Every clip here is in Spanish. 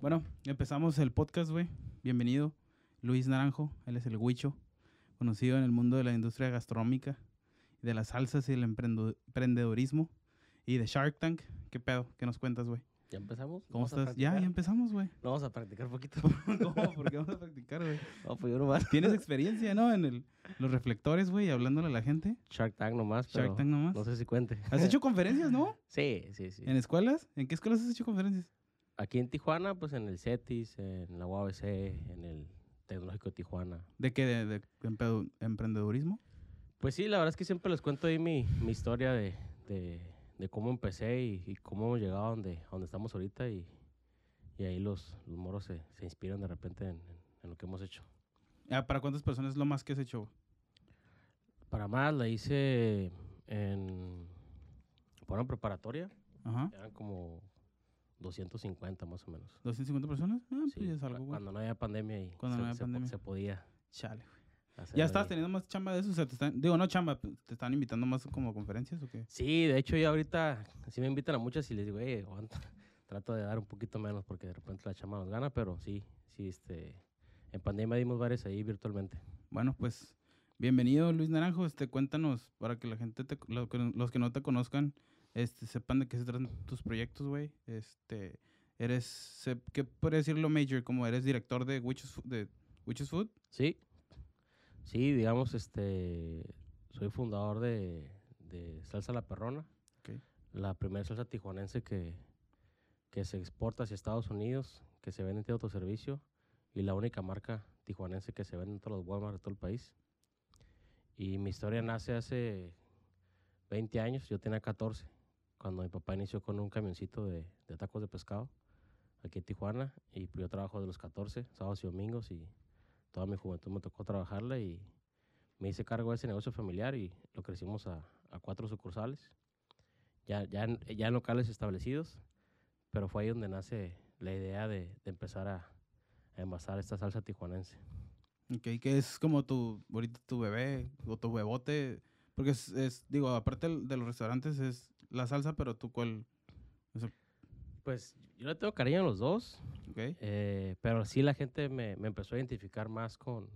Bueno, empezamos el podcast, güey. Bienvenido. Luis Naranjo, él es el Huicho, conocido en el mundo de la industria gastronómica, de las salsas y el emprendedurismo y de Shark Tank. ¿Qué pedo? ¿Qué nos cuentas, güey? ¿Ya empezamos? ¿Cómo ¿Vamos a estás? Ya, ya empezamos, güey. No, vamos a practicar un poquito. ¿Cómo? ¿Por qué vamos a practicar, güey? No, pues yo nomás. Tienes experiencia, ¿no? En el, los reflectores, güey, hablándole a la gente. Shark Tank nomás, Shark pero Tank nomás. no sé si cuente. ¿Has hecho conferencias, no? Sí, sí, sí. ¿En escuelas? ¿En qué escuelas has hecho conferencias? Aquí en Tijuana, pues en el CETIS, en la UABC, en el Tecnológico de Tijuana. ¿De qué? ¿De, de emprendedurismo? Pues sí, la verdad es que siempre les cuento ahí mi, mi historia de, de, de cómo empecé y, y cómo hemos llegado a donde, a donde estamos ahorita y, y ahí los, los moros se, se inspiran de repente en, en- en lo que hemos hecho. Ah, ¿Para cuántas personas es lo más que has hecho? Para más, la hice en... Por una preparatoria, Ajá. eran como 250 más o menos. ¿250 personas? Ah, pues Sí, ya es algo, güey. cuando no había pandemia y Cuando se, no había se pandemia. se podía Chale, güey. ¿Ya ahí. teniendo más chamba de eso? O sea, te están... Digo, no chamba, ¿te están invitando más como conferencias o qué? Sí, de hecho yo ahorita sí me invitan a muchas y les digo, eh, aguanta. Trato de dar un poquito menos porque de repente la chamba nos gana, pero sí, sí, este, en pandemia dimos varias ahí virtualmente. Bueno, pues, bienvenido Luis Naranjo. Este, cuéntanos, para que la gente, te- los que no te conozcan, este, sepan de qué se tratan tus proyectos, güey. Este, eres, ¿qué puede decirlo major? Como eres director de Witches, de Witches Food. Sí, sí, digamos, este, soy fundador de, de Salsa La Perrona, la primera salsa tijuanense que, que se exporta hacia Estados Unidos, que se vende en autoservicio y la única marca tijuanense que se vende en todos los Walmart de todo el país. Y mi historia nace hace 20 años, yo tenía 14, cuando mi papá inició con un camioncito de, de tacos de pescado aquí en Tijuana y pues yo trabajo de los 14, sábados y domingos y toda mi juventud me tocó trabajarla y me hice cargo de ese negocio familiar y lo crecimos a, a cuatro sucursales, ya, ya, ya en locales establecidos, pero fue ahí donde nace la idea de, de empezar a, a envasar esta salsa tijuanense. Ok, que es como tu, ahorita tu bebé o tu bebote. Porque es, es, digo, aparte de los restaurantes es la salsa, pero tú cuál, Pues yo le tengo cariño a los dos, ok. eh, pero sí la gente me, me empezó a identificar más con,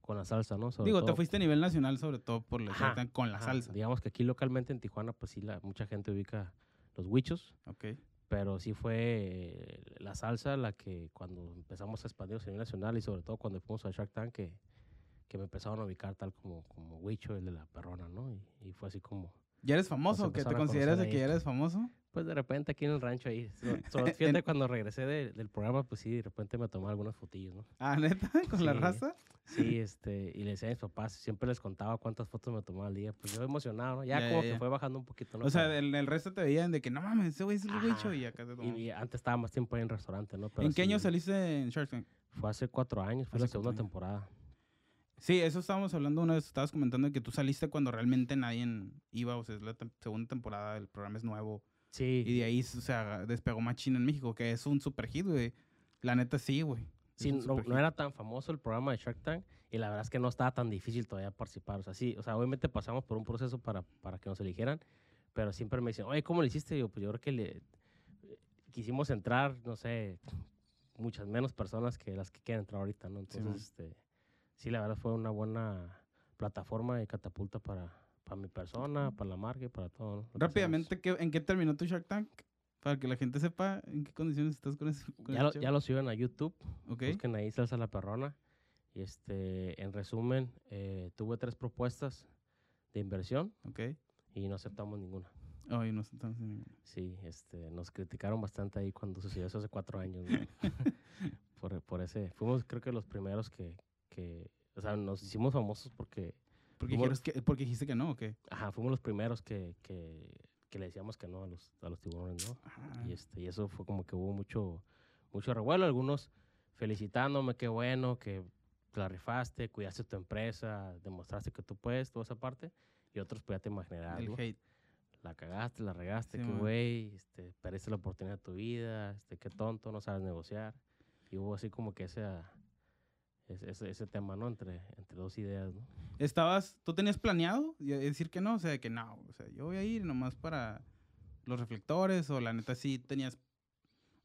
con la salsa, ¿no? Sobre Digo, te fuiste a nivel nacional sobre todo por la Ajá, Tank con la ajá, salsa. Digamos que aquí localmente en Tijuana, pues sí, la, mucha gente ubica los huichos, Ok. pero sí fue eh, la salsa la que cuando empezamos a expandirnos a nivel nacional y sobre todo cuando fuimos a Shark Tank que, que me empezaron a ubicar tal como, como Huicho, el de la perrona, ¿no? Y, y fue así como, ¿Ya eres famoso? ¿Que te consideras de que ya eres famoso? pues de repente aquí en el rancho ahí, so- fíjate cuando regresé de- del programa, pues sí, de repente me tomé algunas fotillos, ¿no? Ah, neta, con la raza. Sí, este, y le decía a mis papás, siempre les contaba cuántas fotos me tomaba al día, pues yo emocionado, ¿no? Ya, Ya, como ya, que fue bajando un poquito, ¿no? O sea, en el resto te veían de que no mames, ese güey es el. Huicho y acá te y, tomaban. y antes estaba más tiempo ahí en restaurante, ¿no? Pero ¿En qué año saliste en Shark Tank? Fue hace cuatro años, fue Hace la segunda años. temporada. Sí, eso estábamos hablando una vez, estabas comentando que tú saliste cuando realmente nadie iba, o sea, es la tem- segunda temporada, el programa es nuevo. Sí, Y de ahí, o sea, despegó Machine en México, que es un super hit, güey. La neta sí, güey. Sí no, era tan famoso el programa de Shark Tank y la verdad es que no estaba tan difícil todavía participar. O sea, sí, o sea, obviamente pasamos por un proceso para, para que nos eligieran, pero siempre me dicen, oye, ¿cómo lo hiciste? Y yo, pues yo creo que le, quisimos entrar, no sé, muchas menos personas que las que quieren entrar ahorita, ¿no? Entonces, este, sí, la verdad fue una buena plataforma de catapulta para, para mi persona, para la marca y para todo. ¿no? Rápidamente, ¿qué- ¿en qué terminó tu Shark Tank? Para que la gente sepa en qué condiciones estás con con Ya lo, ya lo suben a YouTube. Ok. Busquen ahí Salsa La Perrona. Y este, en resumen, eh, tuve tres propuestas de inversión Ok. y no aceptamos ninguna. Ay, no sé, estamos en- Sí, este, nos criticaron bastante ahí cuando sucedió eso hace cuatro años. ¿no? por, por ese, fuimos creo que los primeros que, que, o sea, nos hicimos famosos porque, Porque, dijeras que, porque dijiste que no, ¿o qué? ajá, fuimos los primeros que, que, que le decíamos que no a los, a los tiburones, ¿no? Ajá. Y, este, y eso fue como que hubo mucho, mucho revuelo. Algunos felicitándome, qué bueno, que la rifaste, cuidaste tu empresa, demostraste que tú puedes, toda esa parte. Y otros, pues ya te imaginarás, El ¿no? hate. La cagaste, la regaste, Sí, qué güey, este, perdiste la oportunidad de tu vida, este, qué tonto, no sabes negociar. Y hubo así como que ese, ese, ese, tema, ¿no? Entre, entre dos ideas, ¿no? ¿Estabas, tú tenías planeado y- decir que no? O sea, que no, o sea, yo voy a ir nomás para los reflectores o la neta sí tenías,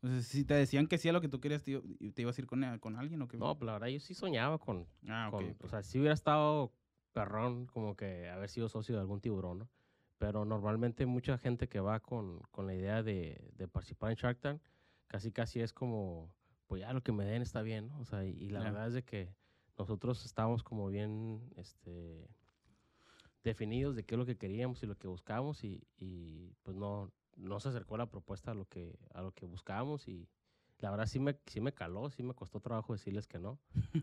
O sea, si te decían que sí a lo que tú querías, te, te ibas a ir con, con alguien o qué? No, pues la verdad yo sí soñaba con, Ah, con- ok. o sea, si hubiera estado perrón como que haber sido socio de algún tiburón, ¿no? Pero normalmente mucha gente que va con, con la idea de, de participar en Shark Tank, casi casi es como, pues ya lo que me den está bien, ¿no? O sea, y, y la Ya. verdad es de que nosotros estábamos como bien, este, definidos de qué es lo que queríamos y lo que buscábamos y, y, pues no, no se acercó la propuesta a lo que, a lo que buscábamos y la verdad sí me, sí me caló, sí me costó trabajo decirles que no.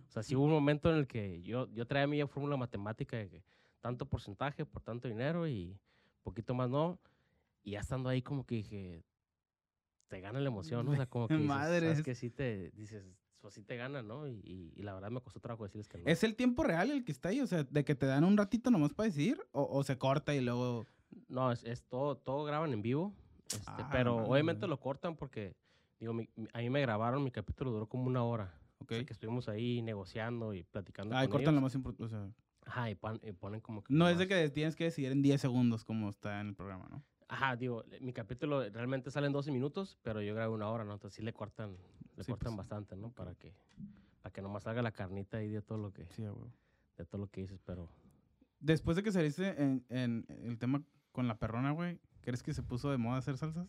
O sea, sí hubo un momento en el que yo, yo traía mi fórmula matemática de que tanto porcentaje por tanto dinero y poquito más no. Y ya estando ahí como que dije, te gana la emoción, ¿no? O sea, como que dices, Madres. ¿sabes que sí te, dices, pues sí te gana, ¿no? Y, y, y la verdad me costó trabajo decirles que no. ¿Es el tiempo real el que está ahí? O sea, de que te dan un ratito nomás para decidir o, o se corta y luego... No, es, es todo, todo graban en vivo. este, Ah, pero madre, obviamente lo cortan porque, digo, mi- a mí me grabaron, mi capítulo duró como una hora. Ok. O sea, que estuvimos ahí negociando y platicando. Ah, y cortan lo más importante. O sea, Ajá, y, pon- y ponen como que. no es de que tienes que decidir en 10 segundos como está en el programa, ¿no? Ajá, digo, mi capítulo realmente sale en 12 minutos, pero yo grabo una hora, ¿no? Entonces sí le cortan, le Sí, cortan pues, bastante, ¿no? Para que para que nomás salga la carnita ahí de todo lo que Sí, de todo lo que dices, pero Después de que saliste en, en el tema con la perrona, güey, ¿crees que se puso de moda hacer salsas?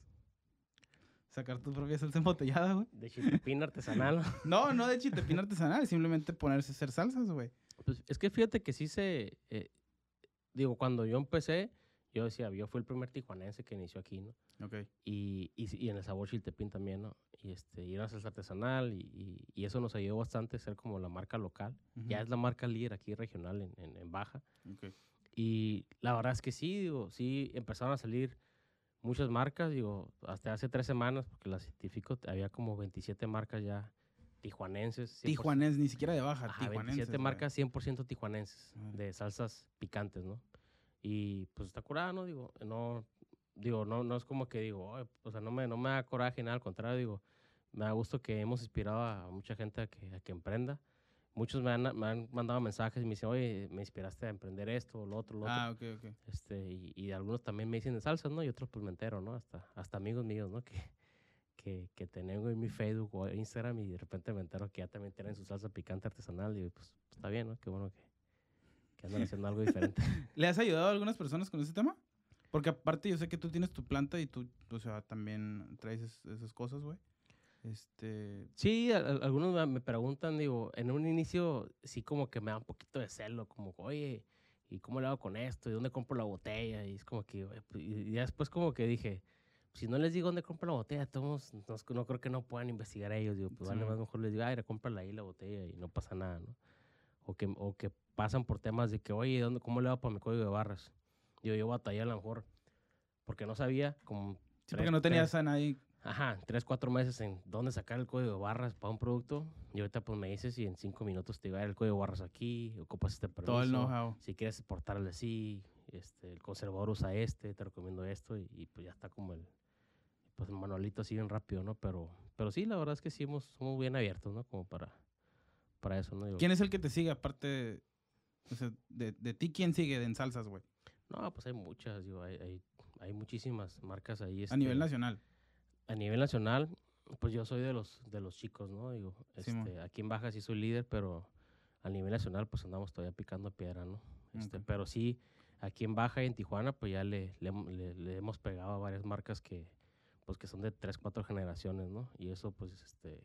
Sacar tu propia salsa embotellada, güey. de chiltepín artesanal. No, no de chitepín artesanal, simplemente ponerse a hacer salsas, güey. Pues es que fíjate que sí se eh, digo, cuando yo empecé, yo decía, yo fui el primer tijuanense que inició aquí, ¿no? Ok. y, y, en el sabor chiltepín también, ¿no? Y, este, y era una salsa artesanal y, y- eso nos ayudó bastante a ser como la marca local. Ya es la marca líder aquí regional en, en, en Baja. Ok. Y la verdad es que sí, digo, sí empezaron a salir muchas marcas, digo, hasta hace tres semanas, porque las científico había como 27 marcas ya tijuanenses. 100%. Tijuanés, ni siquiera de baja, Ajá, tijuanenses. 27 güey. marcas 100% tijuanenses Madre. de salsas picantes, ¿no? Y pues está curada, ¿no? Digo, no, digo, no, no es como que digo, o sea, no me, no me da coraje, nada, al contrario, digo, me da gusto que hemos inspirado a mucha gente a que, a que emprenda. Muchos me han, me han mandado mensajes y me dicen, oye, me inspiraste a emprender esto, lo otro, lo otro. Ah, ok, ok. Este, y, y algunos también me dicen de salsas, ¿no? Y otros pues me entero, ¿no? Hasta, hasta amigos míos, ¿no? Que, que, que tengo en mi Facebook o Instagram y de repente me entero que ya también tienen su salsa picante artesanal y pues está bien, ¿no? Qué bueno que, que andan haciendo algo diferente. ¿Le has ayudado a algunas personas con ese tema? Porque aparte yo sé que tú tienes tu planta y tú, o sea, también traes es- esas cosas, güey. Este... Sí, a- a- algunos me- preguntan, digo, en un inicio sí como que me da un poquito de celo, como, oye, ¿y cómo le hago con esto? ¿Y dónde compro la botella? Y es como que, "Oye, pues", y después como que dije, si no les digo dónde compro la botella, todos, no, creo que no puedan investigar ellos, digo, pues vale Sí. más mejor les digo, ay, cómprala ahí la botella y no pasa nada, ¿no? O que, o que pasan por temas de que, oye, ¿dónde, ¿cómo le hago para mi código de barras? Digo, yo batallé a lo mejor porque no sabía, como... Sí, tres- porque no tenías a nadie... Ajá, tres, cuatro meses en dónde sacar el código de barras para un producto. Y ahorita pues me dices y en cinco minutos te va a dar el código de barras aquí, ocupas este permiso. Todo el know-how. Si quieres exportarle así, este, el conservador usa este, te recomiendo esto y, y, pues ya está como el, pues el manualito así bien rápido, ¿no? Pero, pero sí, la verdad es que sí hemos, somos bien abiertos, ¿no? Como para, para eso, ¿no? Digo, ¿Quién es el que te sigue aparte o sea, de, de ti? ¿Quién sigue en salsas, güey? No, pues hay muchas, digo, hay, hay, hay muchísimas marcas ahí. A nivel este, nacional. A nivel nacional, pues yo soy de los de los chicos, ¿no? Digo, este, aquí en Baja sí soy líder, pero a nivel nacional pues andamos todavía picando piedra, ¿no? Este. Pero sí, aquí en Baja y en Tijuana pues ya le, le, le- le hemos pegado a varias marcas que pues que son de tres, cuatro generaciones, ¿no? Y eso pues este,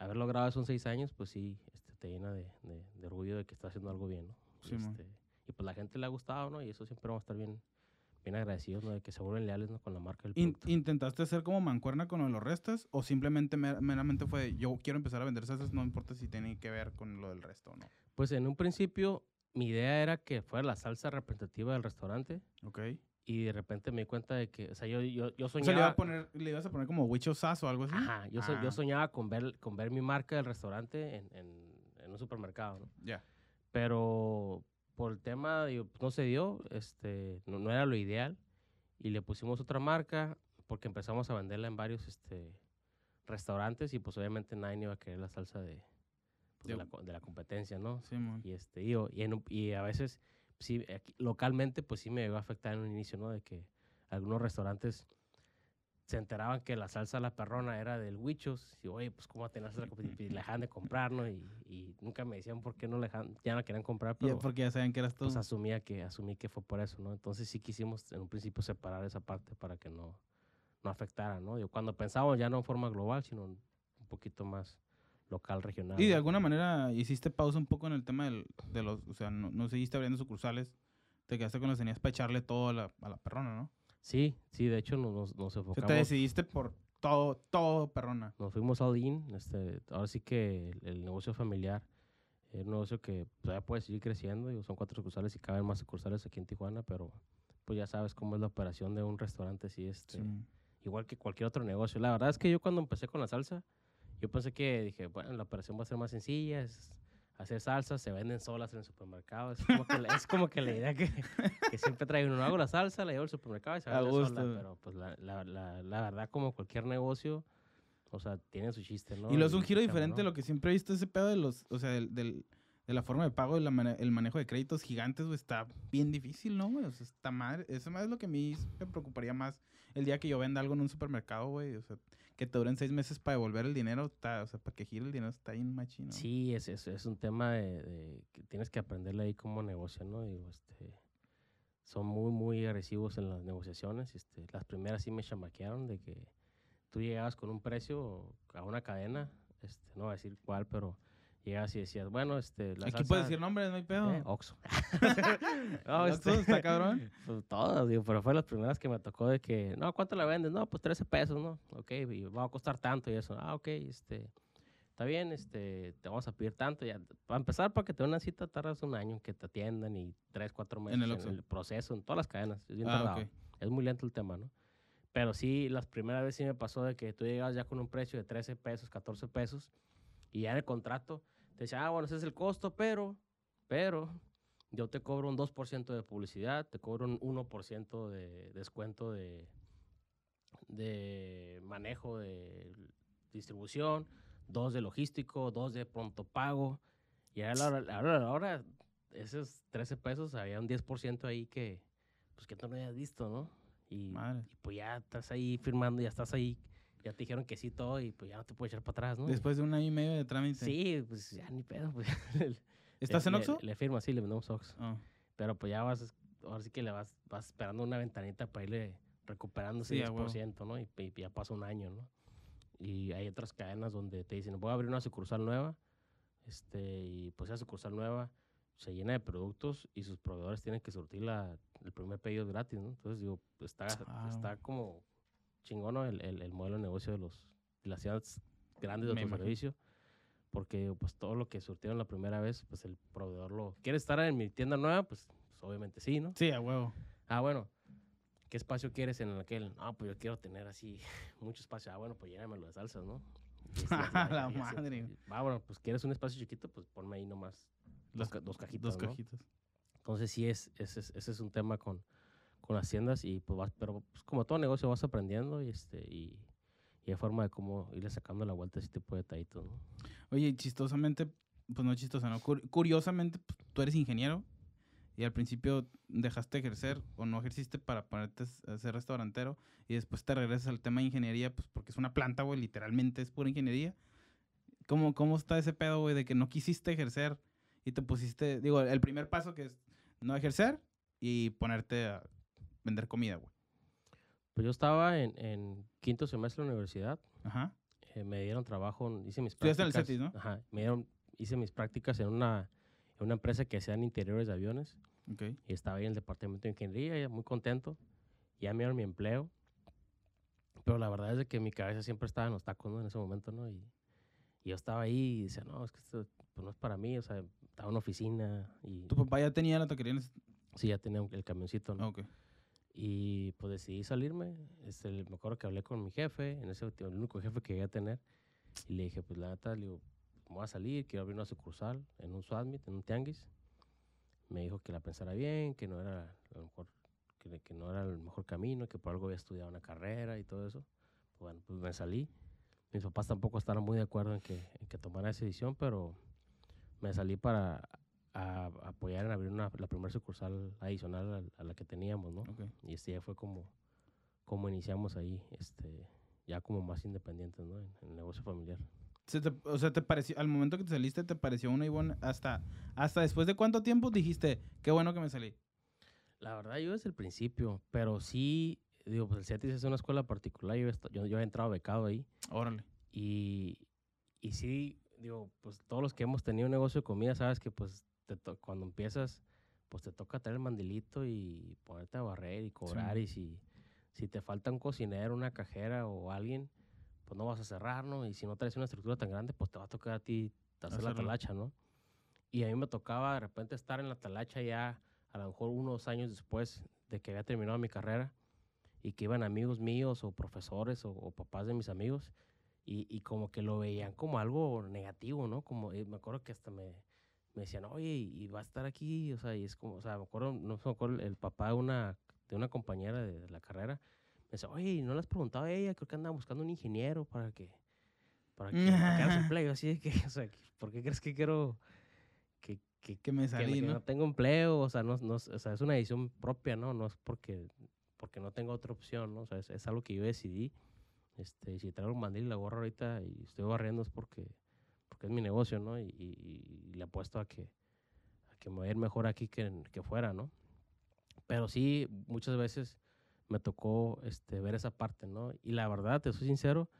haber logrado eso en seis años pues sí, este, te llena de, de- de orgullo de que estás haciendo algo bien, ¿no? Y, Simón. este, y pues la gente le ha gustado, ¿no? Y eso siempre vamos a estar bien, bien agradecidos, ¿no? De que se vuelven leales, ¿no? Con la marca del producto. ¿Intentaste hacer como mancuerna con lo de los restos? ¿O simplemente mer- meramente fue yo quiero empezar a vender salsas, no importa si tiene que ver con lo del resto o no? Pues en un principio mi idea era que fuera la salsa representativa del restaurante Ok. y de repente me di cuenta de que, o sea, yo, yo, yo O sea, le, soñaba... iba a poner, le ibas a poner como Wicho Sass o algo así. Ajá, yo, so- Ah. yo soñaba con ver, con ver mi marca del restaurante en, en- en un supermercado, ¿no? Ya. Pero por el tema, digo, no se dio, este, no, no era lo ideal y le pusimos otra marca porque empezamos a venderla en varios este, restaurantes y pues obviamente nadie iba a querer la salsa de, pues, de, De- la, de la competencia, ¿no? Simón. Y, este, y, y, en y a veces, sí, aquí- localmente, pues sí me llegó a afectar en un inicio, ¿no? De que algunos restaurantes, se enteraban que la salsa La Perrona era del Huichos. Y, oye, pues, ¿cómo tenías la Y la dejan de comprar, ¿no? Y, y nunca me decían por qué no dejan, ya no querían comprar, pero porque ya saben que eras tú. pues asumía que, asumí que fue por eso, ¿no? Entonces sí quisimos en un principio separar esa parte para que no, no afectara, ¿no? Yo cuando pensábamos ya no en forma global, sino un poquito más local, regional. y de alguna manera hiciste pausa un poco en el tema del, de los, o sea, no, no seguiste abriendo sucursales, te quedaste con los tenías para echarle todo a la, a la perrona, ¿no? Sí, sí, de hecho nos, nos, nos O sea, enfocamos. te decidiste por todo, todo perrona. nos fuimos all in. Este, ahora sí que el, el negocio familiar es un negocio que todavía puede seguir creciendo. digo, son cuatro sucursales y caben más sucursales aquí en Tijuana, pero pues ya sabes cómo es la operación de un restaurante. Sí, este, Sí. igual que cualquier otro negocio. La verdad es que yo cuando empecé con la salsa, yo pensé que dije, bueno, la operación va a ser más sencilla, es hacer salsas, se venden solas en el supermercado. Es como que, la- es como que la idea que, que siempre traigo. No hago la salsa, la llevo al supermercado y se vende sola. Pero pues la, la, la, la verdad, como cualquier negocio, o sea, tiene su chiste, ¿no? Y lo es un giro diferente ¿no? lo que siempre he visto ese pedo de los, o sea, del, del- de la forma de pago y la el manejo de créditos gigantes, güey, está bien difícil, ¿no, güey? O sea, está madre. Eso más es lo que a mí me preocuparía más el día que yo venda algo en un supermercado, güey. O sea, que te duren seis meses para devolver el dinero, está, o sea, para que gire el dinero está bien machino. Sí, es, es, es un tema de, de que tienes que aprenderle ahí cómo negocian, ¿no? Digo, este, son muy, muy agresivos en las negociaciones. Este, las primeras sí me chamaquearon de que tú llegabas con un precio a una cadena, este, no voy a decir cuál, pero llegabas y decías, bueno, este, la Aquí salsa, puedes decir nombres, no hay pedo. eh, Oxxo. No, este, está cabrón. pues, todas, digo, pero fue las primeras que me tocó de que, no, ¿cuánto la vendes? No, pues 13 pesos, ¿no? Ok, y va a costar tanto y eso. Ah, ok, este, está bien, este, te vamos a pedir tanto. Ya, para empezar, para que te den una cita tardas un año en que te atiendan y 3, 4 meses En en el el, Oxxo. proceso, en todas las cadenas. Es bien Ah, tardado. ok. Es muy lento el tema, ¿no? Pero sí, las primeras veces sí me pasó de que tú llegabas ya con un precio de 13 pesos, 14 pesos, y ya en el contrato te decía, ah, bueno, ese es el costo, pero, pero, yo te cobro un 2% de publicidad, te cobro un 1% de descuento de, de manejo de distribución, dos de logístico, dos de pronto pago. Y ahora, ahora, ahora, esos 13 pesos, había un 10% ahí que, pues que tú no habías visto, ¿no? Y, y pues ya estás ahí firmando, ya estás ahí, ya te dijeron que sí todo y pues ya no te puedes echar para atrás, ¿no? Después de un año y medio de trámite. Sí, pues ya ni pedo. Pues, ¿Estás le- en le- Oxxo? Le, firma, sí, le vendemos Oxxo. Ah. Pero pues ya vas, ahora sí que le vas, vas esperando una ventanita para irle recuperando ese Sí, a huevo. 10%, ¿no? Y, y ya pasa un año, ¿no? Y hay otras cadenas donde te dicen, voy a abrir una sucursal nueva, este, y pues esa sucursal nueva se llena de productos y sus proveedores tienen que surtir la, el primer pedido gratis, ¿no? Entonces, digo, está, está como chingón ¿no? el, el, el modelo de negocio de, los, de las ciudades grandes de autoservicio. Porque pues todo lo que surtieron la primera vez, pues el proveedor lo... ¿Quieres estar en mi tienda nueva? Pues, pues, obviamente sí, ¿no? Sí, a huevo. Ah, bueno. ¿Qué espacio quieres en aquel? Ah, pues yo quiero tener así mucho espacio. Ah, bueno, pues llénamelo de salsas, ¿no? La así, madre. Ah, bueno, pues quieres un espacio chiquito, pues ponme ahí nomás dos, Las- dos cajitas, Dos ¿no? cajitas. Entonces sí, es, ese, es, ese es un tema con, con las tiendas y pues vas, pero pues, como todo negocio vas aprendiendo y este y, y hay forma de cómo irle sacando la vuelta a ese tipo de detallitos, ¿no? Oye, chistosamente, pues no chistosa, ¿no? Cur- curiosamente, pues, tú eres ingeniero y al principio dejaste de ejercer o no ejerciste para ponerte a ser restaurantero y después te regresas al tema de ingeniería, pues porque es una planta, güey, literalmente es pura ingeniería. ¿Cómo, cómo está ese pedo, güey, de que no quisiste ejercer y te pusiste, digo, el primer paso que es no ejercer y ponerte a vender comida, güey? Pues yo estaba en, en quinto semestre de la universidad, Ajá. eh, me dieron trabajo, hice mis Estudiaste en el prácticas. CETIS, ¿no? Ajá, me dieron, hice mis prácticas en una, en una empresa que hacían interiores de aviones Ok. y estaba ahí en el departamento de ingeniería, muy contento. Ya me dieron mi empleo. Pero la verdad es de que mi cabeza siempre estaba en los tacos, ¿no? En ese momento, ¿no? Y, y yo estaba ahí y decía, no, es que esto pues, no es para mí, o sea, estaba en una oficina y ¿Tu papá ya tenía la taquería sí, ya tenía el camioncito, ¿no? Ah, ok. Y pues decidí salirme. Este, me acuerdo que hablé con mi jefe, en ese el único jefe que llegué a tener. Y le dije, pues la neta, le digo, me voy a salir, quiero abrir una sucursal en un Swatmit, en un tianguis. Me dijo que la pensara bien, que no era lo mejor, que, que no era el mejor camino, que por algo había estudiado una carrera y todo eso. Bueno, pues me salí. Mis papás tampoco estaban muy de acuerdo en que, en que tomara esa decisión, pero me salí para a- apoyar en abrir una, la primera sucursal adicional a, a la que teníamos, ¿no? Ok. Y este ya fue como, cómo iniciamos ahí, este, ya como más independientes, ¿no? En, en el negocio familiar. Se te- o sea, te pareció, al momento que te saliste, te pareció una Ivonne hasta, hasta después de cuánto tiempo dijiste, qué bueno que me salí. La verdad, yo desde el principio, pero sí, digo, pues el CETIS es una escuela particular, yo, yo, yo he entrado becado ahí Órale. y, y sí, digo, pues todos los que hemos tenido un negocio de comida, sabes que pues te to- cuando empiezas, pues te toca traer el mandilito y ponerte a barrer y cobrar y si, si te falta un cocinero, una cajera o alguien, pues no vas a cerrar, ¿no? Y si no traes una estructura tan grande, pues te va a tocar a ti hacer la talacha, ¿no? Y a mí me tocaba de repente estar en la talacha ya a lo mejor unos años después de que había terminado mi carrera y que iban amigos míos o profesores o, o papás de mis amigos y, y como que lo veían como algo negativo, ¿no? Como eh, me acuerdo que hasta me, me decían, oye, y va a estar aquí, o sea, y es como, o sea, me acuerdo, no me acuerdo, el papá de una, de una compañera de, de la carrera, me decía, oye, ¿y ¿no le has preguntado a ella? Creo que anda buscando un ingeniero para que, para que, que hagas empleo, así de que, o sea, ¿por qué crees que quiero que, que, Que me que, salí, que ¿no? no tengo empleo, o sea, no, no, o sea, es una decisión propia, ¿no? No es porque, porque no tengo otra opción, ¿no? O sea, es, es algo que yo decidí. Este, si traigo el mandil y la gorra ahorita y estoy barriendo es porque, porque es mi negocio, ¿no? Y, y- y le apuesto a que, a que me va a ir mejor aquí que, en- que fuera, ¿no? Pero sí, muchas veces me tocó este, ver esa parte, ¿no? Y la verdad, te soy sincero,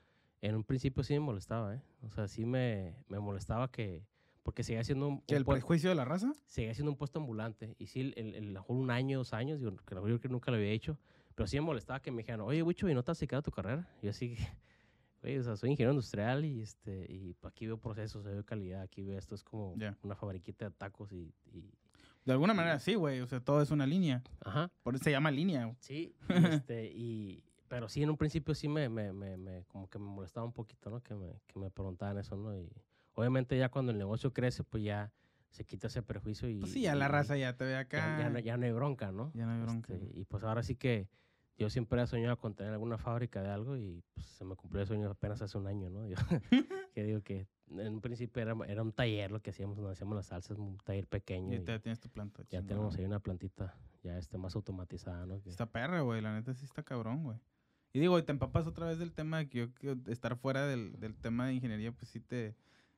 en un principio sí me molestaba, ¿eh? O sea, sí me, me molestaba que... Porque seguía siendo un, ¿Que un el prejuicio de la raza? seguía siendo un puesto ambulante. Y sí, el, el, mejor un año, dos años, digo, que yo creo que nunca lo había hecho, pero sí me molestaba que me dijeran, oye, Wicho, ¿y no te has secado tu carrera? Y yo así, oye, o sea, soy ingeniero industrial y, este, y pues, aquí veo procesos, veo calidad, aquí veo esto, es como Ya. una fabriquita de tacos y, y- De alguna manera sí, güey. O sea, todo es una línea. Ajá, Por eso se llama línea. sí, y, este, y, pero sí, en un principio sí me, me, me, me- como que me molestaba un poquito, ¿no? Que me, que me preguntaban eso, ¿no? Y obviamente ya cuando el negocio crece, pues ya se quita ese prejuicio y... Pues sí, ya la y- raza ya te ve ya, acá. ya no, ya no hay bronca, ¿no? Ya no hay bronca. Este, y pues ahora sí que yo siempre he soñado con tener alguna fábrica de algo y pues se me cumplió el sueño apenas hace un año, ¿no? Yo, que digo que en un principio era, era un taller lo que hacíamos, nos hacíamos las salsas, un taller pequeño. Y y ya tienes tu planta. ya chingón. tenemos ahí una plantita ya este, más automatizada, ¿no? Está perra, güey. La neta sí está cabrón, güey. Y digo, te empapas otra vez del tema de que yo que estar fuera del, del tema de ingeniería, pues sí te...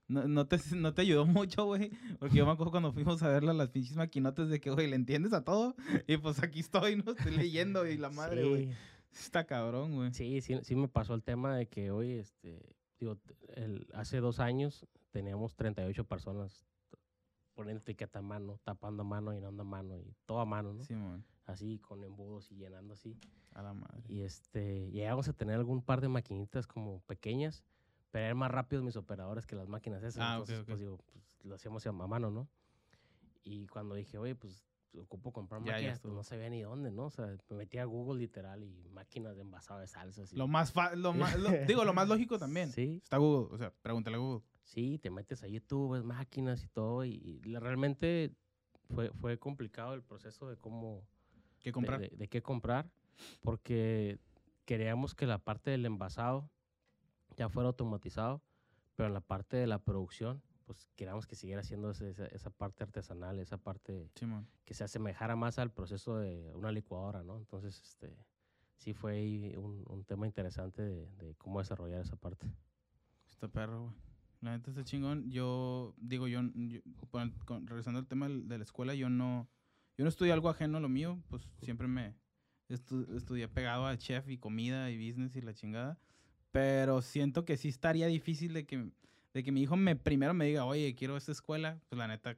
No, no te, no te ayudó mucho, güey. Porque yo me acuerdo cuando fuimos a ver las, pinches maquinotes de que, güey, ¿le entiendes a todo? Y pues aquí estoy, ¿no? Estoy leyendo y la madre, güey. Sí, Está cabrón, güey. Sí, sí, sí me pasó el tema de que hoy, este, digo, el- hace dos años teníamos 38 personas poniendo etiqueta a mano, tapando a mano, llenando a mano y todo a mano, ¿no? Sí, man. Así con embudos y llenando así. A la madre. Y este, llegamos a tener algún par de maquinitas como pequeñas, pero eran más rápidos mis operadores que las máquinas esas. Ah, entonces, ok. pues digo, pues, lo hacíamos a mano, ¿no? Y cuando dije, oye, pues ocupo comprar Ya, ya máquinas, pues no sabía ni dónde, ¿no? O sea, me metí a Google literal y máquinas de envasado de salsas. y- Lo más, lo más lo- digo, lo más lógico también. Sí, Está Google, o sea, pregúntale a Google. sí, te metes a YouTube, ves máquinas y todo, y, y realmente fue, fue complicado el proceso de cómo, ¿Qué de- comprar? De, de qué comprar, porque queríamos que la parte del envasado ya fuera automatizado, pero en la parte de la producción, pues queríamos que siguiera siendo ese- esa, esa parte artesanal, esa parte Simón. que se asemejara más al proceso de una licuadora, ¿no? Entonces, este, sí fue un, un tema interesante de, de cómo desarrollar esa parte. Está perro, güey. La neta está chingón. Yo, digo, yo, yo- con- con- regresando al tema de la escuela, yo no, yo no estudié algo ajeno a lo mío, pues siempre me estu- estudié pegado a chef y comida y business y la chingada. Pero siento que sí estaría difícil de que, de que mi hijo me primero me diga, oye, quiero esta escuela. Pues la neta,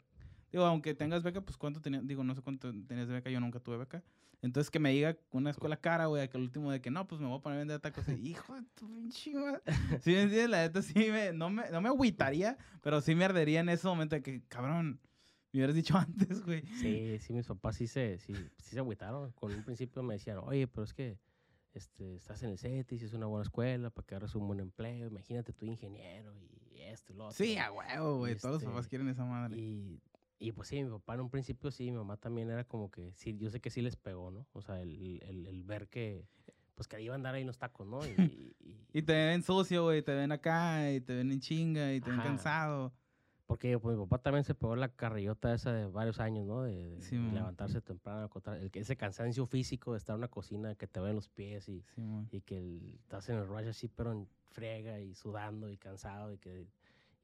digo, aunque tengas beca, pues cuánto tenías, digo, no sé cuánto tenías de beca, yo nunca tuve beca. Entonces que me diga una escuela cara, güey, que el último de que no, pues me voy a poner a vender tacos. Y, hijo de tu pinche. Sí, me entiendes, la neta sí me, no me, no me agüitaría, pero sí me ardería en ese momento de que, cabrón, me hubieras dicho antes, güey. Sí, sí, mis papás sí se, sí, sí se agüitaron. Con un principio me decían, oye, pero es que este, estás en el CETIS, es una buena escuela para que agarres un buen empleo. Imagínate tú ingeniero y esto y lo otro. Sí, a huevo, güey, todos los papás Este, quieren esa madre. Y, y pues sí, mi papá en un principio sí, mi mamá también era como que, sí, yo sé que sí les pegó, ¿no? O sea, el, el, el ver que, pues que ahí iban a andar ahí en los tacos, ¿no? Y, y- Y te ven sucio, güey, te ven acá, y te ven en chinga, y te ven Ajá. cansado. Porque pues, mi papá también se pegó la carrillota esa de varios años, ¿no? De, de- Sí, de levantarse temprano, el, ese cansancio físico de estar en una cocina que te ven los pies y, Simón. y que el- estás en el rush así, pero en friega y sudando y cansado y que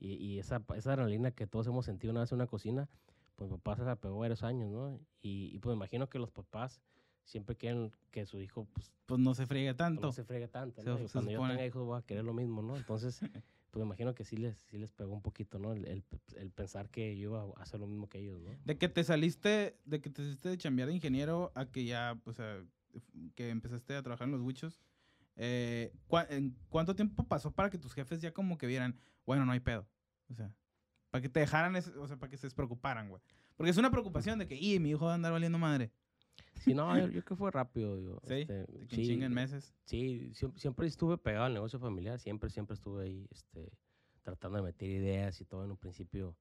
y, y esa, esa adrenalina que todos hemos sentido una vez en una cocina, pues mi papá se la pegó varios años, ¿no? Y, y, pues me imagino que los papás siempre quieren que su hijo pues Pues no se friegue no tanto. se friegue tanto, Se- ¿no? Se cuando yo tenga hijos voy a querer lo mismo, ¿no? Entonces, pues me imagino que sí les, sí les pegó un poquito, ¿no? El, el- pensar que yo iba a hacer lo mismo que ellos, ¿no? De que te saliste, de que te saliste de chambear de ingeniero a que ya, o sea, que empezaste a trabajar en los wichos. Eh, ¿cuá- en ¿Cuánto tiempo pasó para que tus jefes ya como que vieran, bueno, no hay pedo? O sea, para que te dejaran, ese- o sea, para que se despreocuparan, güey. Porque es una preocupación de que, y mi hijo va a andar valiendo madre. Sí, no, yo, yo que fue rápido, yo. Sí, este, sí, chinguen meses. Sí, siem- siempre estuve pegado al negocio familiar, siempre, siempre estuve ahí, este, tratando de meter ideas y todo en un principio,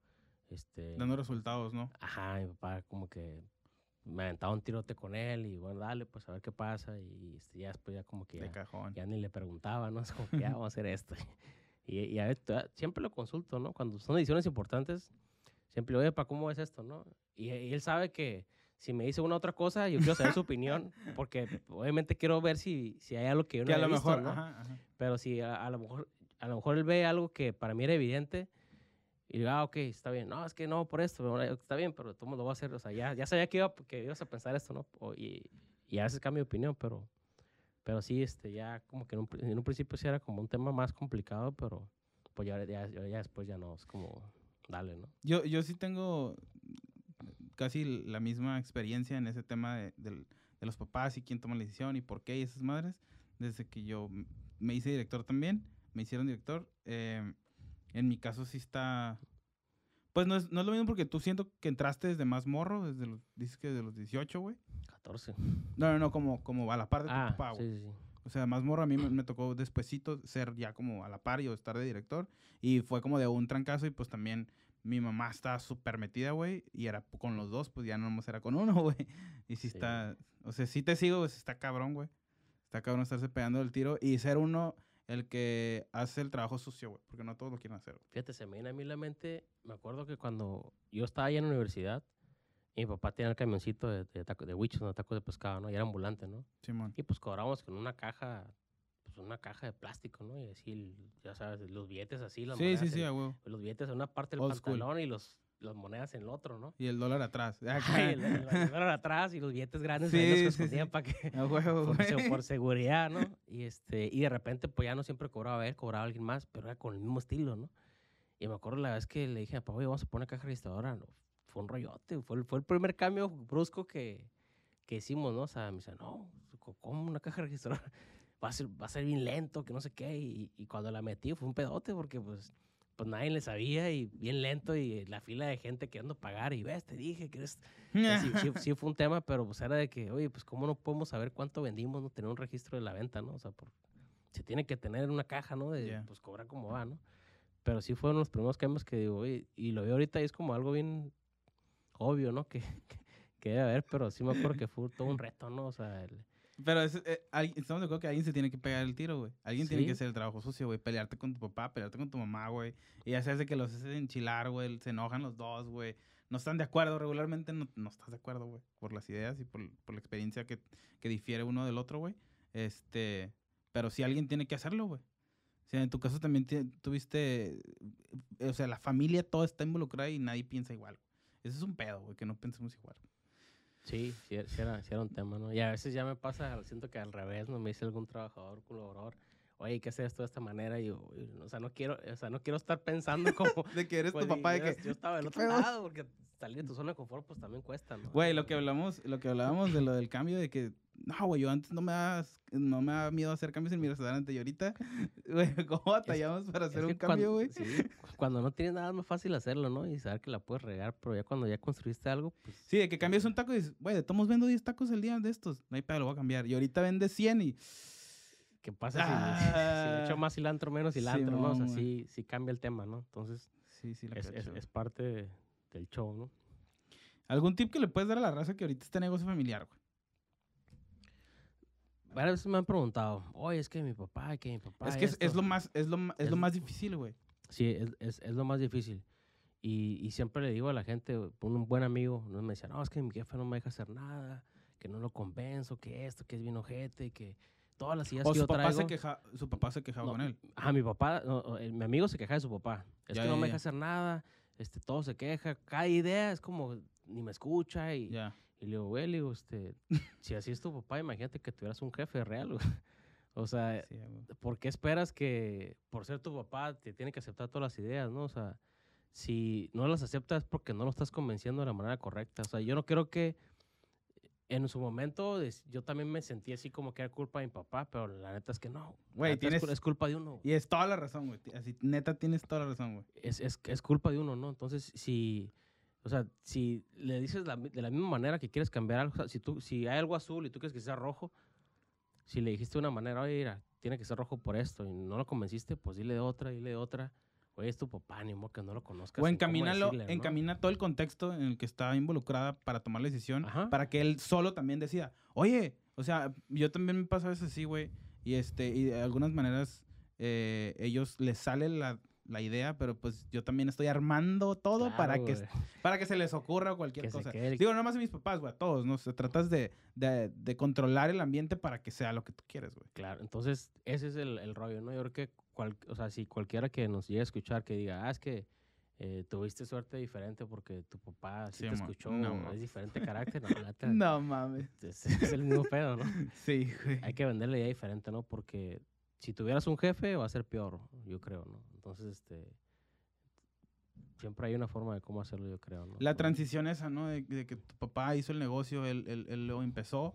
este... Dando resultados, ¿no? Ajá, mi papá como que me aventaba un tirote con él y bueno, dale, pues a ver qué pasa y este, ya después ya como que De ya, cajón. ya ni le preguntaba, ¿no? Es como que ya vamos a hacer esto. Y, y a ver, siempre lo consulto, ¿no? Cuando son decisiones importantes, siempre le digo, oye, ¿para cómo es esto, no? Y, y él sabe que si me dice una otra cosa, yo quiero saber su opinión, porque obviamente quiero ver si, si hay algo que yo no Que a lo visto, mejor, ¿no? ajá, ajá. Pero si a, a lo mejor a lo mejor él ve algo que para mí era evidente y digo, ah, ok, está bien. No, es que no, por esto, bueno, está bien, pero todo lo voy a hacer. O sea, ya, ya sabía que, iba, que ibas a pensar esto, ¿no? O- y, y a veces cambio de opinión, pero, pero sí, este, ya como que en un, en un principio sí era como un tema más complicado, pero pues ya, ya, ya- ya después ya no, es como, dale, ¿no? Yo, yo sí tengo casi la misma experiencia en ese tema de, del- de los papás y quién toma la decisión y por qué y esas madres. Desde que yo me hice director también, me hicieron director. eh, en mi caso sí está... Pues no es, no es lo mismo porque tú siento que entraste desde más morro, desde los, dices que desde los 18, güey. 14. No, no, no, como, como a la par de tu Ah, papá, güey. sí, sí. O sea, más morro a mí me, me tocó despuesito ser ya como a la par y o estar de director. Y fue como de un trancazo y pues también mi mamá estaba súper metida, güey. Y era con los dos, pues ya no nomás era con uno, güey. Y sí, Sí. está, o sea, sí te sigo, pues está cabrón, güey. Está cabrón estarse pegando el tiro y ser uno el que hace el trabajo sucio, güey. Porque no todos lo quieren hacer. Fíjate, se me viene a mí la mente, me acuerdo que cuando yo estaba allá en la universidad, y mi papá tenía el camioncito de, de, taco- de huichos, ¿no? tacos de pescado, ¿no? Y era ambulante, ¿no? Simón. Y pues cobramos con una caja, pues una caja de plástico, ¿no? Y así, ya sabes, los billetes así, las Sí, monedas sí, sí, a huevo. los billetes en una parte del Old school. pantalón y los, las monedas en el otro, ¿no? Y el dólar atrás. Ajá, y el, el- el dólar atrás y los billetes grandes ahí Sí, los sí, escondían sí. para que... A huevo, Por, güey. por seguridad, ¿no? Y, este, y de repente, pues ya no siempre cobraba él, cobraba alguien más, pero era con el mismo estilo, ¿no? Y me acuerdo la vez que le dije a papá, oye, vamos a poner caja registradora. No, fue un rollote, fue, el- fue el primer cambio brusco que, que hicimos, ¿no? O sea, me dice, no, ¿cómo una caja registradora? Va a ser, va a ser bien lento, que no sé qué. Y, y cuando la metí fue un pedote porque, pues, pues nadie le sabía y bien lento y la fila de gente queriendo pagar. Y ves, te dije que eres pues sí, sí, sí fue un tema, pero pues era de que, oye, pues cómo no podemos saber cuánto vendimos, no tener un registro de la venta, ¿no? O sea, por, se tiene que tener una caja, ¿no? De, pues cobrar como va, ¿no? Pero sí fueron los primeros cambios que digo, oye, y lo veo ahorita y es como algo bien obvio, ¿no? Que, que, que debe haber, pero sí me acuerdo que fue todo un reto, ¿no? O sea, el- Pero es- eh, alguien- estamos de acuerdo que alguien se tiene que pegar el tiro, güey. Alguien tiene que hacer el trabajo sucio, güey. Pelearte con tu papá, pelearte con tu mamá, güey. Y ya se hace que los haces enchilar, güey. Se enojan los dos, güey. No están de acuerdo. Regularmente no, no estás de acuerdo, güey. Por las ideas y por, por la experiencia que, que difiere uno del otro, güey. Este. Pero sí alguien tiene que hacerlo, güey. O sea, en tu caso también tuviste. eh, O sea, la familia toda está involucrada y nadie piensa igual. Ese es un pedo, güey, que no pensemos igual. Sí, sí, sí era, sí era un tema, ¿no? Y a veces ya me pasa, siento que al revés, ¿no? Me dice algún trabajador, colaborador, oye, que hacer esto de esta manera, y yo, "Uy, o sea, no quiero, o sea, no quiero estar pensando como, De que eres Pues, tu papá, de que. yo estaba del ¿qué otro lado, porque salir de tu zona de confort, pues también cuesta, ¿no? Güey, lo que hablamos, lo que hablábamos de lo del cambio de que no, güey, yo antes no me da, no me miedo hacer cambios en mi restaurante y ahorita, güey, ¿cómo batallamos para hacer un cambio, güey? Sí, cuando no tienes nada es más fácil hacerlo, ¿no? Y saber que la puedes regar, pero ya cuando ya construiste algo, pues Sí, de que cambias un taco y dices, güey, de todos vendo 10 tacos al día de estos, no hay pedo, lo voy a cambiar. Y ahorita vende 100 y, ¿qué pasa si- si, si le Ah, echo más cilantro, menos cilantro, ¿no? O sea, sí, sí cambia el tema, ¿no? Entonces, sí, sí, la es, es, es parte de- del show, ¿no? ¿Algún tip que le puedes dar a la raza que ahorita está negocio familiar, güey? Varias veces me han preguntado, oye, es que mi papá, que mi papá. es que es, es esto". lo más, es lo, ma- es lo Es- más difícil, güey. Sí, es, es, es lo más difícil. Y, y siempre le digo a la gente, un buen amigo, ¿no? me decía, no, es que mi jefe no me deja hacer nada, que no lo convenzo, que esto, que es bien ojete, que todas las ideas O que su yo papá, traigo... se queja, su papá se quejaba No, con él. Ajá, mi papá, no, el- mi amigo se queja de su papá. Es Ya, que no ya, me ya. deja hacer nada, este, todo se queja, cada idea es como ni me escucha y, y le digo, güey, le digo, este, si así es tu papá, imagínate que tuvieras un jefe real, güey. O sea, Sí. ¿por qué esperas que por ser tu papá te tiene que aceptar todas las ideas, no? O sea, si no las aceptas es porque no lo estás convenciendo de la manera correcta. O sea, yo no creo que en su momento yo también me sentí así como que era culpa de mi papá, pero la neta es que no. Güey, tienes- es culpa de uno. Y es toda la razón, güey. Así, neta, tienes toda la razón, güey. es, es, es culpa de uno, ¿no? Entonces, si, o sea, si le dices la de la misma manera que quieres cambiar algo, o sea, si, tú, si hay algo azul y tú quieres que sea rojo, si le dijiste de una manera, oye, mira, tiene que ser rojo por esto, y no lo convenciste, pues dile de otra, dile de otra. Oye, es tu papá, ni modo que no lo conozcas. O encamínalo, decirle, ¿no? encamina todo el contexto en el que está involucrada para tomar la decisión, Ajá. para que él solo también decida, oye, o sea, yo también me pasa a veces así, güey, y este, y de algunas maneras eh, ellos les sale la, la idea, pero pues yo también estoy armando todo para, que, güey. para que se les ocurra o cualquier Que cosa. el- Digo, no más a mis papás, güey, a todos, ¿no? Se tratas de, de, de controlar el ambiente para que sea lo que tú quieres, güey. Claro, entonces ese es el, el rollo, ¿no? Yo creo que, cual- o sea, si cualquiera que nos llegue a escuchar que diga, ah, es que eh, tuviste suerte diferente porque tu papá sí, Sí, te escuchó, no, es diferente carácter, no, No mames. es, es el mismo pedo, ¿no? Sí, güey. Hay que venderle idea diferente, ¿no? Porque si tuvieras un jefe va a ser peor, yo creo, ¿no? Entonces, este, siempre hay una forma de cómo hacerlo, yo creo, ¿no? La transición esa, ¿no? De, de que tu papá hizo el negocio, él, él, él lo empezó,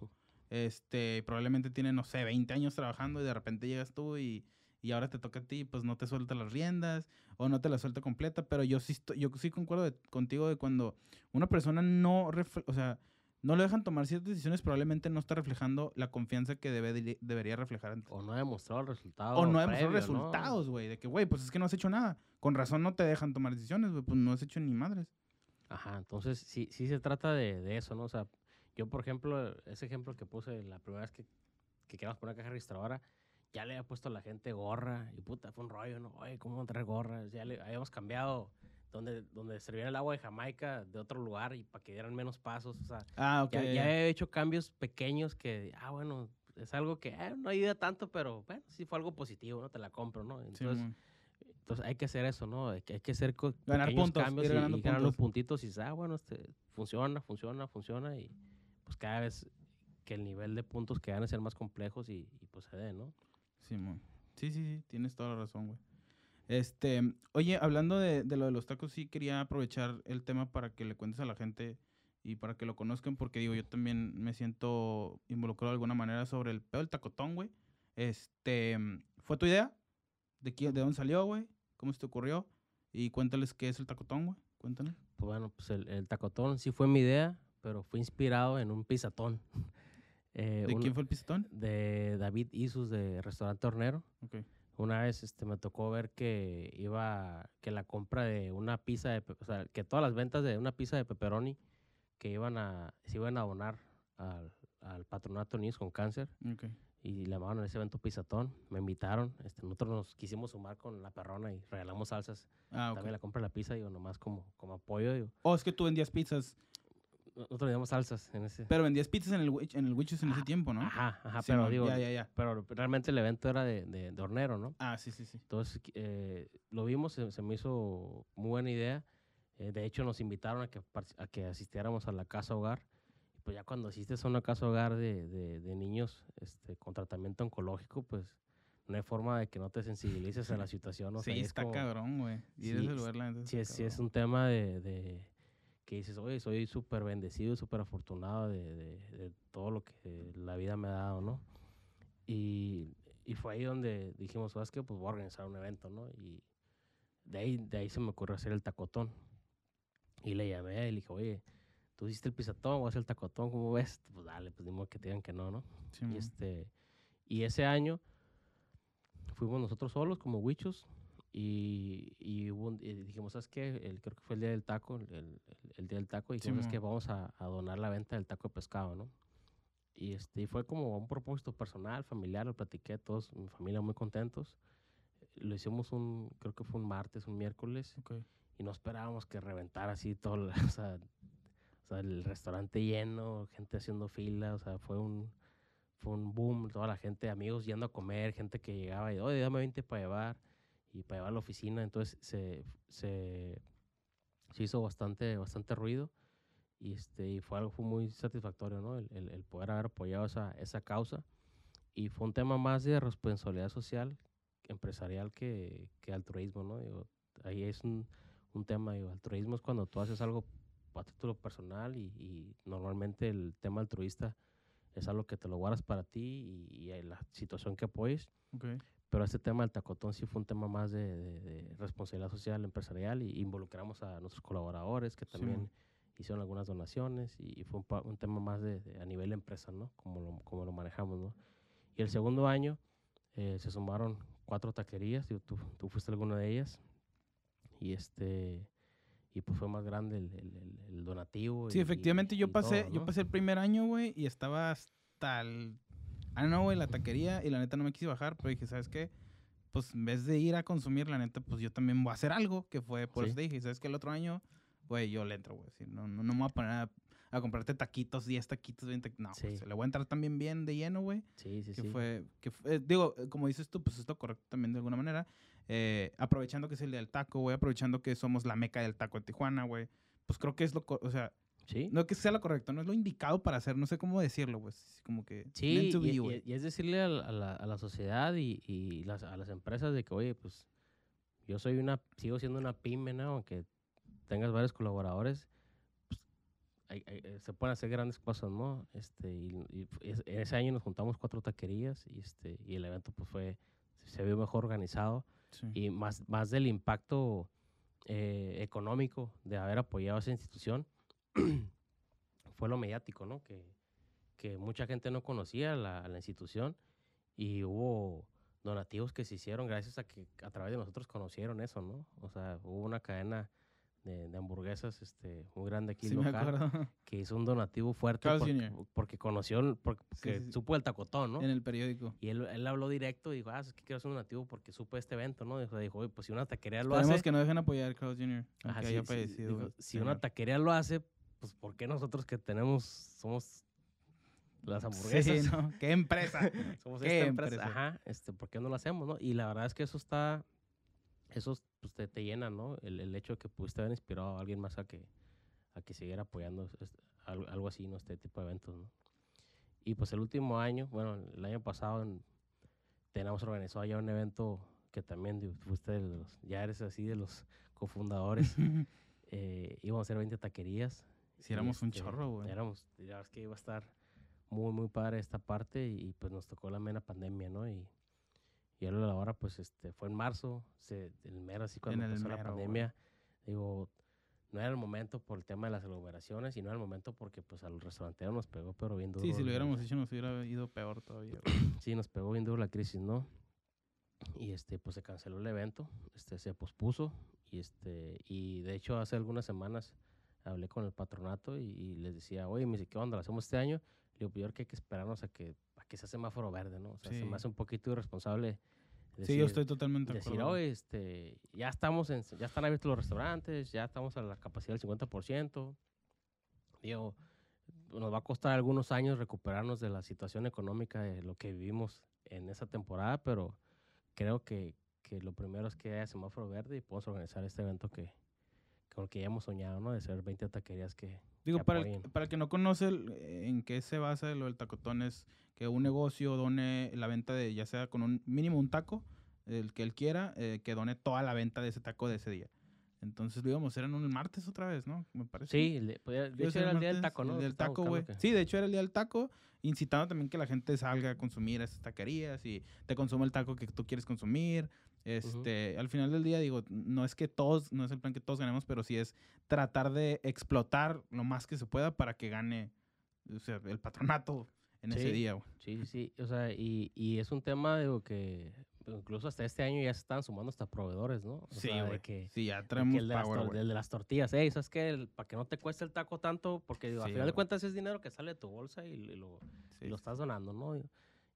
este, probablemente tiene, no sé, 20 años trabajando y de repente llegas tú y, y ahora te toca a ti, pues no te suelta las riendas o no te la suelta completa, pero yo sí, yo sí concuerdo de- contigo de cuando una persona no, o sea, no le dejan tomar ciertas decisiones, probablemente no está reflejando la confianza que debe, de- debería reflejar ante O no ha demostrado el resultado. o no ha demostrado ¿no? resultados, güey, de que, güey, pues es que no has hecho nada. Con razón no te dejan tomar decisiones, güey, pues no has hecho ni madres. Ajá, entonces sí, sí se trata de, de eso, ¿no? O sea, yo, por ejemplo, ese ejemplo que puse la primera vez que, que queríamos poner caja registradora, ya le había puesto a la gente gorra y puta, fue un rollo, ¿no? Oye, ¿cómo traer gorras? Ya le habíamos cambiado donde, donde servían el agua de Jamaica de otro lugar y para que dieran menos pasos, o sea, Ah, ok. ya, ya había hecho cambios pequeños que, ah, bueno, es algo que eh, no ayuda tanto, pero bueno, sí fue algo positivo, ¿no? Te la compro, ¿no? Entonces, entonces hay que hacer eso, ¿no? Hay que, hay que hacer Ganar puntos, cambios y, ganando y ganar los puntitos y dices, ah, bueno, este, funciona, funciona, funciona y pues cada vez que el nivel de puntos que van a ser más complejos y, y, pues se dé, ¿no? Simón. Sí, sí, sí, tienes toda la razón, güey. Este, oye, hablando de, de lo de los tacos, sí quería aprovechar el tema para que le cuentes a la gente y para que lo conozcan, porque digo, yo también me siento involucrado de alguna manera sobre el pedo del tacotón, güey. Este, ¿fue tu idea? ¿De, quién, de dónde salió, güey? ¿Cómo se te ocurrió? Y cuéntales qué es el tacotón, güey. Cuéntanos. Pues bueno, pues el, el tacotón sí fue mi idea, pero fue inspirado en un pisatón. Eh, ¿De un- quién fue el pistón? de David Isus de Restaurante Hornero. Ok. Una vez este, me tocó ver que iba, que la compra de una pizza de, o sea, que todas las ventas de una pizza de pepperoni que iban a, se iban a abonar al, al patronato de niños con cáncer Ok. y le llamaron a ese evento Pizzatón, me invitaron, este, nosotros nos quisimos sumar con la perrona y regalamos salsas, Ah, ok. también la compra de la pizza, digo, nomás como, como apoyo, digo, Oh, es que tú vendías pizzas, nosotros vendíamos salsas en ese... pero vendías pizzas en el, en el Witches en ese Ah, tiempo, ¿no? Ajá, ajá, Simón, pero digo, Ya, ya, ya. pero realmente el evento era de, de, de hornero, ¿no? Ah, sí, sí, sí. Entonces, eh, lo vimos, se, se me hizo muy buena idea. Eh, de hecho, nos invitaron a que, a que asistiéramos a la casa hogar. Y pues ya cuando asistes a una casa hogar de, de- de niños este, con tratamiento oncológico, pues no hay forma de que no te sensibilices a la situación. O sí, sea, y es está como- cabrón, güey. Y Sí, ese lugar, la Sí, es, sí es un tema de, de que dices, oye, soy súper bendecido, súper afortunado de, de- de todo lo que la vida me ha dado, ¿no? Y, y fue ahí donde dijimos, ¿sabes qué? Pues voy a organizar un evento, ¿no? Y de ahí, de ahí se me ocurrió hacer el tacotón. Y le llamé y le dije, oye, tú hiciste el pisatón, voy a hacer el tacotón, ¿cómo ves? Pues dale, pues dimos que te digan que no, ¿no? Sí, Y, este, y ese año fuimos nosotros solos como huichos y, y, hubo un- y dijimos, ¿sabes qué? El, creo que fue el día del taco, el, el- el día del taco, y dijimos, ¿sabes Simón. qué? Vamos a, a donar la venta del taco de pescado, ¿no? Y, este, fue como un propósito personal, familiar, lo platiqué, todos, mi familia muy contentos. Lo hicimos un, creo que fue un martes, un miércoles, Ok. y no esperábamos que reventara así todo, o sea, o sea, el restaurante lleno, gente haciendo fila, o sea, fue un, fue un boom, toda la gente, amigos yendo a comer, gente que llegaba y, oye, dame 20 para llevar, y para llevar a la oficina, entonces se, se, se hizo bastante, bastante ruido, y, este, y fue algo fue muy satisfactorio, ¿no? El, el- el poder haber apoyado esa, esa causa, y fue un tema más de responsabilidad social, empresarial, que, que altruismo, ¿no? Digo, ahí es un, un tema, digo, altruismo es cuando tú haces algo a título personal y, y normalmente el tema altruista es algo que te lo guardas para ti y, y la situación que apoyes. Ok. Pero este tema del tacotón sí fue un tema más de, de- de responsabilidad social empresarial y involucramos a nuestros colaboradores que también Simón. hicieron algunas donaciones y, fue un, un tema más de, de a nivel empresa, ¿no? Como lo, como lo manejamos, ¿no? Y el segundo año eh, se sumaron cuatro taquerías, tú, tú fuiste alguna de ellas y este y pues fue más grande el, el- el- donativo. Sí, y- efectivamente y- yo y pasé, todo, yo ¿no? pasé el primer año, güey, y estaba hasta el... Ah, no, güey, la taquería, y la neta no me quise bajar, pero dije, ¿sabes qué? Pues en vez de ir a consumir, la neta, pues yo también voy a hacer algo, que fue, por Sí. eso te dije, ¿sabes qué? El otro año, güey, yo le entro, güey, no, no, no me voy a poner a, a comprarte taquitos, 10 taquitos, 20 No, Sí. pues, le voy a entrar también bien de lleno, güey. Sí, sí, que sí. fue, que fue- eh, digo, eh, como dices tú, pues es lo correcto también de alguna manera. Eh, aprovechando que es el día del taco, güey, aprovechando que somos la meca del taco de Tijuana, güey. Pues creo que es lo, o sea, Sí. no que sea lo correcto, no es lo indicado para hacer, no sé cómo decirlo, güey. es Como que Sí, y, y- y es decirle a la, a la- a la sociedad y, y las, a las empresas de que, oye, pues yo soy una, sigo siendo una pyme, ¿no? Aunque tengas varios colaboradores, pues, hay- hay- eh, se pueden hacer grandes cosas, ¿no? Este, y, es- ese año nos juntamos cuatro taquerías y, este, y el evento pues fue, se vio mejor organizado Sí. y más, más del impacto eh, económico de haber apoyado a esa institución fue lo mediático, ¿no? Que, que mucha gente no conocía la, la institución y hubo donativos que se hicieron gracias a que a través de nosotros conocieron eso, ¿no? O sea, hubo una cadena de, de hamburguesas este, muy grande aquí Sí, local que hizo un donativo fuerte Carl's porque, porque conoció, porque Sí, sí, supo el tacotón, ¿no? En el periódico. Y él, él habló directo y dijo, ah, es que quiero hacer un donativo porque supe este evento, ¿no? Dijo, dijo "Oye, pues si una taquería lo Esperemos hace, que no dejen apoyar a Carlos Jr., Ajá, haya dijo, si una taquería lo hace, pues ¿por qué nosotros que tenemos, somos las Sí, hamburguesas? ¿no? ¿Qué empresa? somos ¿Qué esta empresa, empresa? ajá, este, ¿por qué no lo hacemos, no? Y la verdad es que eso está, eso pues, te, te llena, ¿no? El, el hecho de que pudiste haber inspirado a alguien más a que, a que siguiera apoyando algo, algo así, ¿no? Este tipo de eventos, ¿no? Y pues el último año, bueno, el año pasado en- tenemos organizado ya un evento que también digo, fuiste de los, ya eres así de los cofundadores. eh, íbamos a hacer 20 taquerías. Si éramos un este, chorro, güey. Éramos, la verdad es que iba a estar muy, muy padre esta parte y, pues nos tocó la mera pandemia, ¿no? Y, y a la hora, pues este, fue en marzo, se, el mero así cuando el empezó la mero, güey. pandemia, digo, no era el momento por el tema de las aglomeraciones y no era el momento porque pues al restaurantero nos pegó, pero bien duro. Sí, si lo hubiéramos hecho nos hubiera ido peor todavía. sí, nos pegó bien duro la crisis, ¿no? Y este, pues se canceló el evento, este, se pospuso, y este, y de hecho hace algunas semanas hablé con el patronato y, y les decía, oye, me dice, ¿qué onda? ¿Lo hacemos este año? Le digo, pues yo creo que hay que esperarnos a que, a que sea semáforo verde, ¿no? O sea, se Sí. me hace un poquito irresponsable. Sí, yo estoy totalmente de decir, acuerdo. oye, este, ya estamos en, ya están abiertos los restaurantes, ya estamos a la capacidad del 50%. Digo, nos va a costar algunos años recuperarnos de la situación económica de lo que vivimos en esa temporada, pero creo que, que lo primero es que haya semáforo verde y podemos organizar este evento que con el que ya hemos soñado, ¿no? De ser 20 taquerías que... Digo, que para el, para el que no conoce el- en qué se basa lo del tacotón es que un negocio done la venta de, ya sea con un mínimo un taco, el que él quiera, eh, que done toda la venta de ese taco de ese día. Entonces lo íbamos a hacer en un martes otra vez, ¿no? Me parece. Sí, de, pues, de hecho era el día del taco, ¿no? El del taco, güey. que- Sí, de hecho era el día del taco, incitando también que la gente salga a consumir esas taquerías y te consuma el taco que tú quieres consumir. Este, al final del día digo, no es que todos, no es el plan que todos ganemos, pero sí es tratar de explotar lo más que se pueda para que gane o sea, el patronato en ese día, güey. Sí, sí, sí. O sea, y, y es un tema digo, que incluso hasta este año ya se están sumando hasta proveedores, ¿no? O Sí, de güey. Sí, ya de traemos el, de las power, güey. el de las tortillas, ey, ¿sabes qué? Para que no te cueste el taco tanto, porque digo, al Sí, final de güey. cuentas es dinero que sale de tu bolsa y, y lo, y Sí, lo estás donando, ¿no? Y,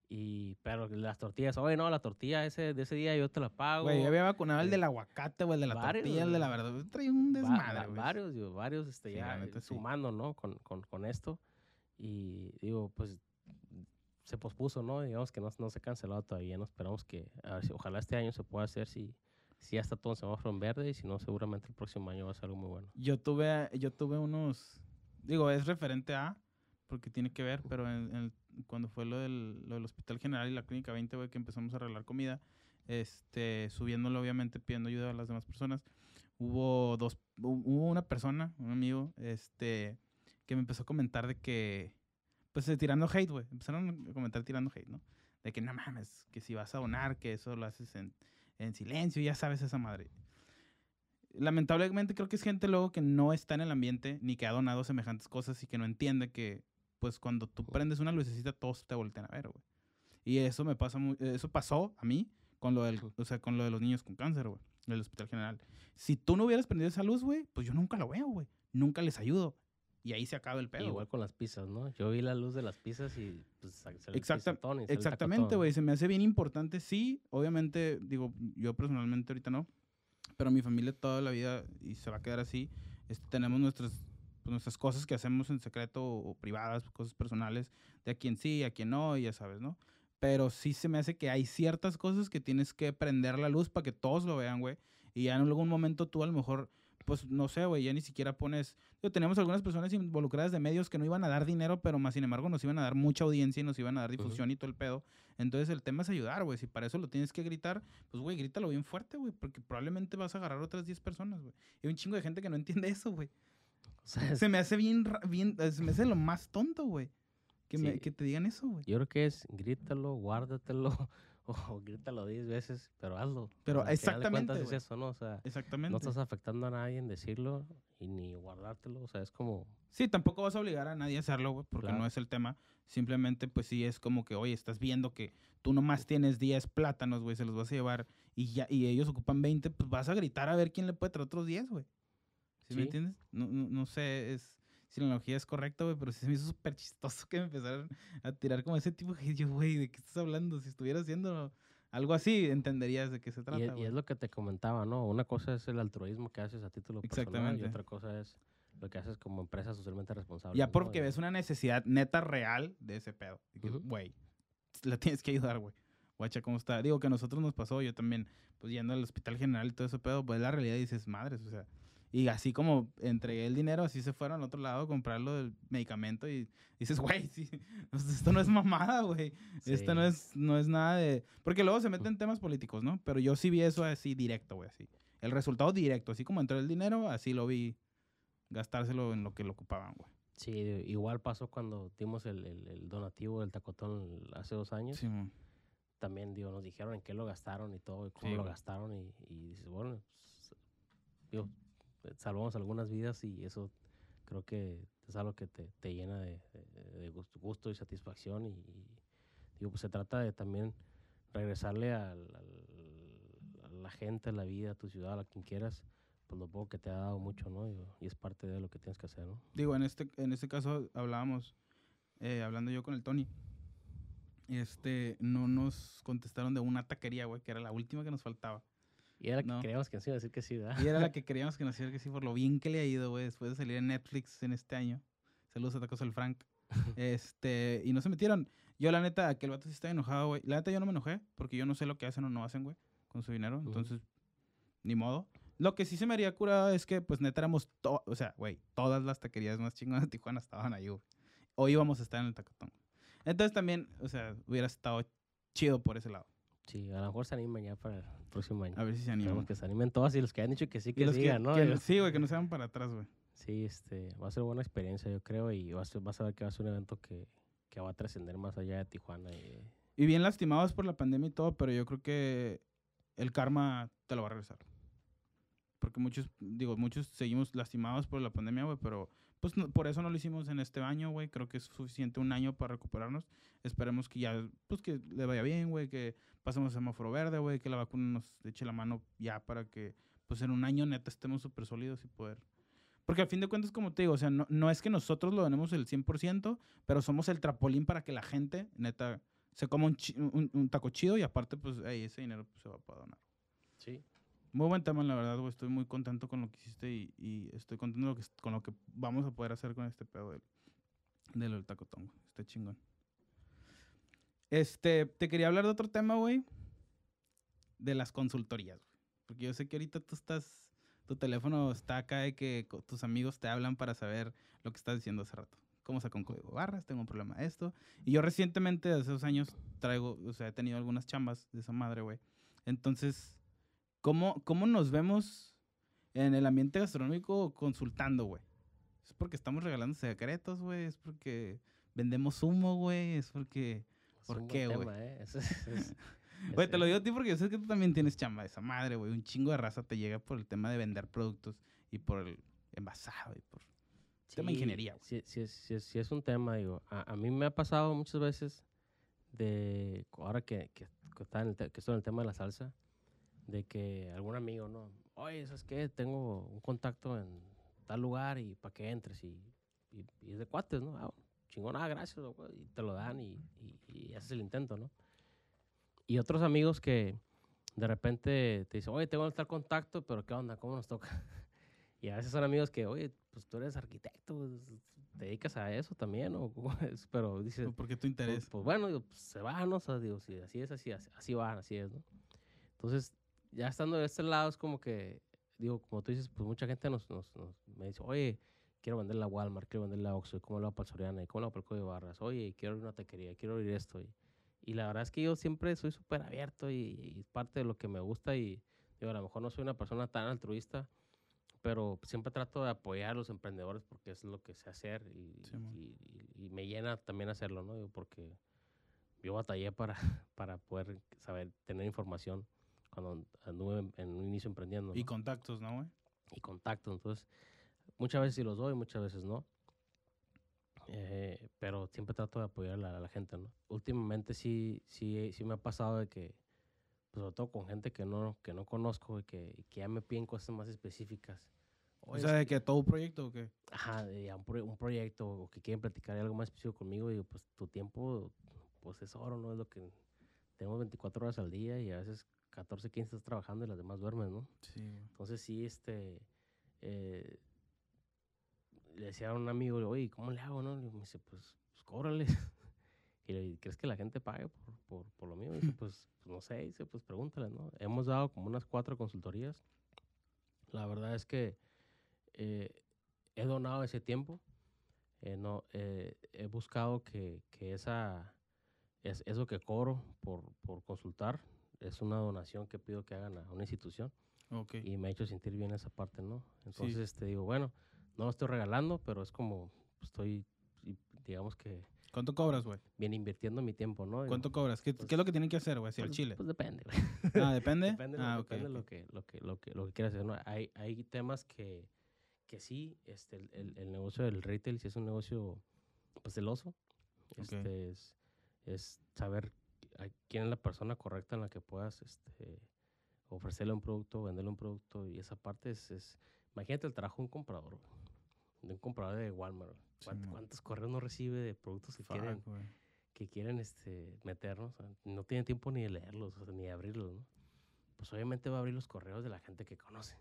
Y, pero las tortillas, oye, no, la tortilla ese, de ese día yo te la pago. Güey, yo había vacunado el Sí. del aguacate, güey, el de la Varios, tortilla, el de la verdad. Traía un desmadre, va- varios, digo, varios, este, Sí, ya eh, sumando, ¿no? Con, con, con esto. Y digo, pues se pospuso, ¿no? Digamos que no, no se ha cancelado todavía, ¿no? Esperamos que, a ver si, ojalá este año se pueda hacer si, si ya está todo en semáforo en verde y si no, seguramente el próximo año va a ser algo muy bueno. Yo tuve, yo tuve unos, digo, es referente a, porque tiene que ver, pero en, en- cuando fue lo del, lo del Hospital General y la Clínica 20, güey, que empezamos a arreglar comida, este, subiéndolo obviamente, pidiendo ayuda a las demás personas, hubo dos, hu- hubo una persona, un amigo, este, que me empezó a comentar de que, pues eh, tirando hate, güey, empezaron a comentar tirando hate, ¿no? De que no mames, que si vas a donar, que eso lo haces en, en silencio, ya sabes esa madre lamentablemente creo que es gente luego que no está en el ambiente ni que ha donado semejantes cosas y que no entiende que pues cuando tú prendes una lucecita todos te voltean a ver, güey. Y eso me pasa mu- eso pasó a mí con lo del, o sea, con lo de los niños con cáncer, güey, del Hospital General. Si tú no hubieras prendido esa luz, güey, pues yo nunca lo veo, güey. Nunca les ayudo. Y ahí se acaba el pedo. Igual güey. con las pizzas, ¿no? Yo vi la luz de las pizzas y pues el Exacta- y el Exactamente, güey. Se me hace bien importante. Sí, obviamente, digo, yo personalmente ahorita no. Pero mi familia toda la vida, y se va a quedar así, este, tenemos nuestras, pues, nuestras cosas que hacemos en secreto o, o privadas, cosas personales, de a quien sí, a quien no, y ya sabes, ¿no? Pero sí se me hace que hay ciertas cosas que tienes que prender la luz para que todos lo vean, güey. Y ya en algún momento tú a lo mejor, pues no sé, güey, ya ni siquiera pones... Digo, tenemos algunas personas involucradas de medios que no iban a dar dinero, pero más sin embargo nos iban a dar mucha audiencia y nos iban a dar difusión y todo el pedo. Entonces el tema es ayudar, güey. Si para eso lo tienes que gritar, pues güey, grítalo bien fuerte, güey, porque probablemente vas a agarrar otras 10 personas, güey. Y hay un chingo de gente que no entiende eso, güey. O sea, es- Se me hace bien, bien, eh, se me hace lo más tonto, güey. Que, me- que te digan eso, güey. yo creo que es grítalo, guárdatelo o grítalo 10 veces, pero hazlo. Pero exactamente, es eso, ¿no? O sea, Exactamente. no estás afectando a nadie en decirlo y ni guardártelo. O sea, es como, Sí, tampoco vas a obligar a nadie a hacerlo, güey, porque Claro. no es el tema. Simplemente, pues sí, es como que, oye, estás viendo que tú nomás tienes 10 plátanos, güey, se los vas a llevar y ya y ellos ocupan 20, pues vas a gritar a ver quién le puede traer otros 10, güey. ¿Sí, me entiendes? No, no, no sé es, si la analogía es correcta, güey, pero sí se me hizo súper chistoso que me empezaran a tirar como ese tipo de yo, güey, ¿de qué estás hablando? Si estuviera haciendo algo así, entenderías de qué se y trata, y es lo que te comentaba, ¿no? Una cosa es el altruismo que haces a título personal y otra cosa es lo que haces como empresa socialmente responsable. Ya ¿no? porque Y- ves una necesidad neta real de ese pedo. Que. Güey, la tienes que ayudar, güey. Guacha, ¿cómo está? Digo que a nosotros nos pasó, yo también, pues yendo al hospital general y todo ese pedo, pues la realidad dices, madres, o sea. Y así como entregué el dinero, así se fueron al otro lado a comprar lo del medicamento y dices, güey, sí, esto no es mamada, güey. Esto no Sí. es, no es nada de... Porque luego se meten temas políticos, ¿no? Pero yo sí vi eso así directo, güey, así. El resultado directo, así como entró el dinero, así lo vi gastárselo en lo que lo ocupaban, güey. Sí, igual pasó cuando dimos el, el- el donativo del tacotón hace dos años. Sí, mon. También, digo, nos dijeron en qué lo gastaron y todo, y cómo Sí, lo güey. gastaron. Y, y dices, bueno, pues, digo, salvamos algunas vidas y eso creo que es algo que te, te llena de, de- gusto, y satisfacción. Y, digo, pues se trata de también regresarle a la gente, a la vida, a tu ciudad, a quien quieras, pues lo poco que te ha dado mucho, ¿no? Y, y es parte de lo que tienes que hacer, ¿no? Digo, en este, en este caso hablábamos, eh, hablando yo con el Tony, este, no nos contestaron de una taquería, güey, que era la última que nos faltaba. Y era la que No. creíamos que nos iba a decir que sí, ¿verdad? Y era la que queríamos que nos hiciera que sí, por lo bien que le ha ido, güey, después de salir en Netflix en este año. Saludos a Tacos al Frank. Este, y no se metieron. Yo, la neta, que el vato sí está enojado, güey. La neta, yo no me enojé, porque yo no sé lo que hacen o no hacen, güey, con su dinero. Entonces, ni modo. Lo que sí se me haría curado es que, pues, neta, éramos, o sea, güey, todas las taquerías más chingonas de Tijuana estaban ahí, güey. O íbamos a estar en el tacotón. Entonces, también, o sea, hubiera estado chido por ese lado. Sí, a lo mejor se animan ya para el próximo año. A ver si se Esperemos animan. que se animen todas y los que han dicho que sí, que sigan, ¿no? que- sí, güey, que no se van para atrás, güey. Sí, este, va a ser buena experiencia, yo creo, y vas, a- vas a ver que va a ser un evento que, que va a trascender más allá de Tijuana. Y, Y bien lastimados por la pandemia y todo, pero yo creo que el karma te lo va a regresar. Porque muchos, digo, muchos seguimos lastimados por la pandemia, güey, pero pues por eso no lo hicimos en este año, güey. Creo que es suficiente un año para recuperarnos. Esperemos que ya, pues que le vaya bien, güey, que pasemos a semáforo verde, güey, que la vacuna nos eche la mano ya para que, pues en un año neta estemos súper sólidos y poder. Porque al fin de cuentas, como te digo, o sea, no, no es que nosotros lo tenemos el 100%, pero somos el trapolín para que la gente, neta, se coma un, chi- un, un taco chido y aparte, pues, ey, ese dinero pues, se va para donar. Sí. Muy buen tema, la verdad, güey. Estoy muy contento con lo que hiciste y, y estoy contento lo que, con lo que vamos a poder hacer con este pedo del, de lo del tacotón, güey. Está chingón. Este, te quería hablar de otro tema, güey. De las consultorías, güey. Porque yo sé que ahorita tú estás, tu teléfono está acá de que tus amigos te hablan para saber lo que estás diciendo hace rato. ¿Cómo saco un código barras? Tengo un problema de esto. Y yo recientemente, hace dos años, traigo, o sea, he tenido algunas chambas de esa madre, güey. Entonces, ¿cómo, ¿cómo nos vemos en el ambiente gastronómico consultando, güey? ¿Es porque estamos regalando secretos, güey? ¿Es porque vendemos humo, güey? ¿Es porque... Es ¿Por qué, güey? ¿eh? Güey, te lo digo a ti porque yo sé que tú también tienes chamba de esa madre, güey. Un chingo de raza te llega por el tema de vender productos y por el envasado y por... tema de Sí, ingeniería, güey. Sí, sí, sí sí es un tema, digo. A, a mí me ha pasado muchas veces de, ahora que, que, que está en el te- que estoy en el tema de la salsa, de que algún amigo, ¿no? Oye, ¿sabes qué? Tengo un contacto en tal lugar y para que entres y, y, y es de cuates, ¿no? Ah, chingón, ah, gracias, güey", y te lo dan y, y, haces el intento, ¿no? Y otros amigos que de repente te dicen, oye, tengo tal contacto, pero ¿qué onda? ¿Cómo nos toca? Y a veces son amigos que, oye, pues tú eres arquitecto, pues, ¿te dedicas a eso también? ¿O cómo es? Pero dices, ¿Por qué tu pues, interés? pues, bueno, digo, pues, se va, ¿no? O sea, digo, si así es, así, así, así va, así es, ¿no? Entonces, ya estando de este lado, es como que, digo, como tú dices, pues mucha gente nos, nos, nos- me dice, oye, quiero vender la Walmart, quiero vender la Oxxo, ¿y ¿cómo lo va para Soriana? ¿Y cómo lo va para el Código Barras? Oye, quiero abrir una taquería, quiero abrir esto. Y, y la verdad es que yo siempre soy súper abierto y, y es parte de lo que me gusta y, digo, a lo mejor no soy una persona tan altruista, pero siempre trato de apoyar a los emprendedores porque es lo que sé hacer y, y- y- y me llena también hacerlo, ¿no? Digo, Porque yo batallé para, para poder saber, tener información cuando anduve en, en un inicio emprendiendo. Y ¿no? contactos, ¿no, güey? y contactos. Entonces, muchas veces sí los doy, muchas veces no. Eh, pero siempre trato de apoyar a la, a la gente, ¿no? Últimamente sí, sí, sí me ha pasado de que, pues sobre todo con gente que no, que no conozco y que, que ya me piden cosas más específicas. O Oye, sea, es de que todo un proyecto o qué? ajá, de un, pro- un proyecto o que quieren platicar algo más específico conmigo, digo, pues tu tiempo, pues es oro, ¿no? Es lo que tenemos 24 horas al día y a veces 14, 15 estás trabajando y las demás duermes, ¿no? Sí. Entonces sí, este, eh, le decía a un amigo, oye, ¿cómo le hago, no? Y me dice, pues, pues cóbrale. Y le digo, ¿crees que la gente pague por, por, por lo mío? Y dice, pues, pues, no sé, dice, pues pregúntale, ¿no? Hemos dado como unas cuatro consultorías. La verdad es que eh, he donado ese tiempo. eh, no, he buscado que, que esa, es, eso que cobro por, por consultar es una donación que pido que hagan a una institución Ok. y me ha hecho sentir bien esa parte, ¿no? Sí. Entonces, te digo, bueno, no lo estoy regalando, pero es como estoy, digamos que ¿Cuánto cobras, güey? bien invirtiendo mi tiempo, ¿no? Digo, ¿Cuánto cobras? ¿Qué, pues, qué es lo que tienen que hacer, güey? Hacia el pues- chile. Pues depende, güey. Ah, ¿depende? Depende, ah, ok. depende de ok. lo que, lo que, lo que, lo que quieras hacer, ¿no? Hay, hay temas que, que sí, este, el, el- el negocio del retail sí es un negocio, pues, celoso. Este, es, es saber a quién es la persona correcta en la que puedas, este, ofrecerle un producto, venderle un producto, y esa parte es, es imagínate el trabajo de un comprador, de un comprador de Walmart. güey. ¿Cuánt- Simón. ¿Cuántos correos no recibe de productos que Fuck, quieren, que quieren este, meternos? O sea, no tiene tiempo ni de leerlos, o sea, ni de abrirlos, ¿no? Pues obviamente va a abrir los correos de la gente que conoce.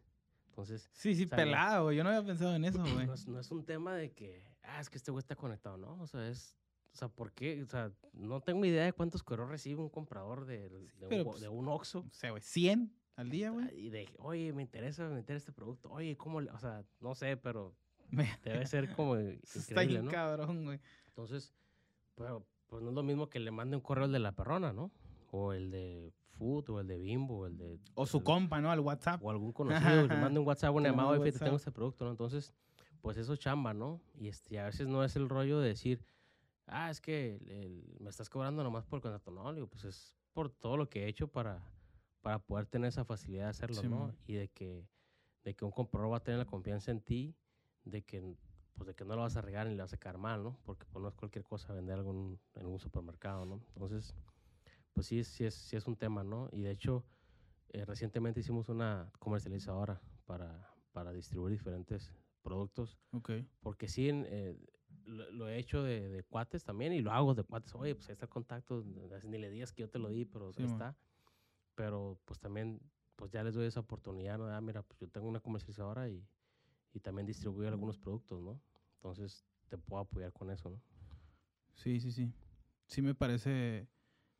Entonces, Sí, sí, pelado, güey. Yo no había pensado en eso, güey. no es, no es un tema de que, ah, es que este güey está conectado, ¿no? O sea, es, o sea, ¿por qué? O sea, no tengo idea de cuántos correos recibe un comprador de, de, pero un, pues, de un Oxxo. O sea, güey, 100 al día, güey. Y de, oye, me interesa meter este producto. Oye, ¿cómo? le-?" O sea, no sé, pero Me- debe ser como Está bien ¿no? cabrón, güey. Entonces, pero, pues no es lo mismo que le mande un correo el de la perrona, ¿no? O el de Food, o el de Bimbo, o el de... O su el- compa, ¿no? Al WhatsApp. o algún conocido, le manda un WhatsApp, una Te llamada, oye, fíjate, tengo este producto, ¿no? Entonces, pues eso es chamba, ¿no? Y este, y a veces no es el rollo de decir, ah, es que el- el- me estás cobrando nomás por contrato. No, digo, pues es por todo lo que he hecho para, para poder tener esa facilidad de hacerlo, ¿no? Simón. Y de que, de que un comprador va a tener la confianza en ti, de que, pues, de que no lo vas a regar ni le vas a sacar mal, ¿no? Porque pues, no es cualquier cosa vender algo en un, supermercado, ¿no? Entonces, pues sí, es- sí, es, sí es un tema, ¿no? Y de hecho, eh, recientemente hicimos una comercializadora para, para distribuir diferentes productos, Ok. porque sí, en, eh, lo, lo he hecho de, de cuates también y lo hago de cuates. Oye, pues ahí está el contacto, ni le digas que yo te lo di, pero Sí, ahí está. Pero pues también, pues ya les doy esa oportunidad, ¿no? Ah, mira, pues yo tengo una comercializadora y, y también distribuyo algunos productos, ¿no? Entonces te puedo apoyar con eso, ¿no? Sí, sí, sí. Sí me parece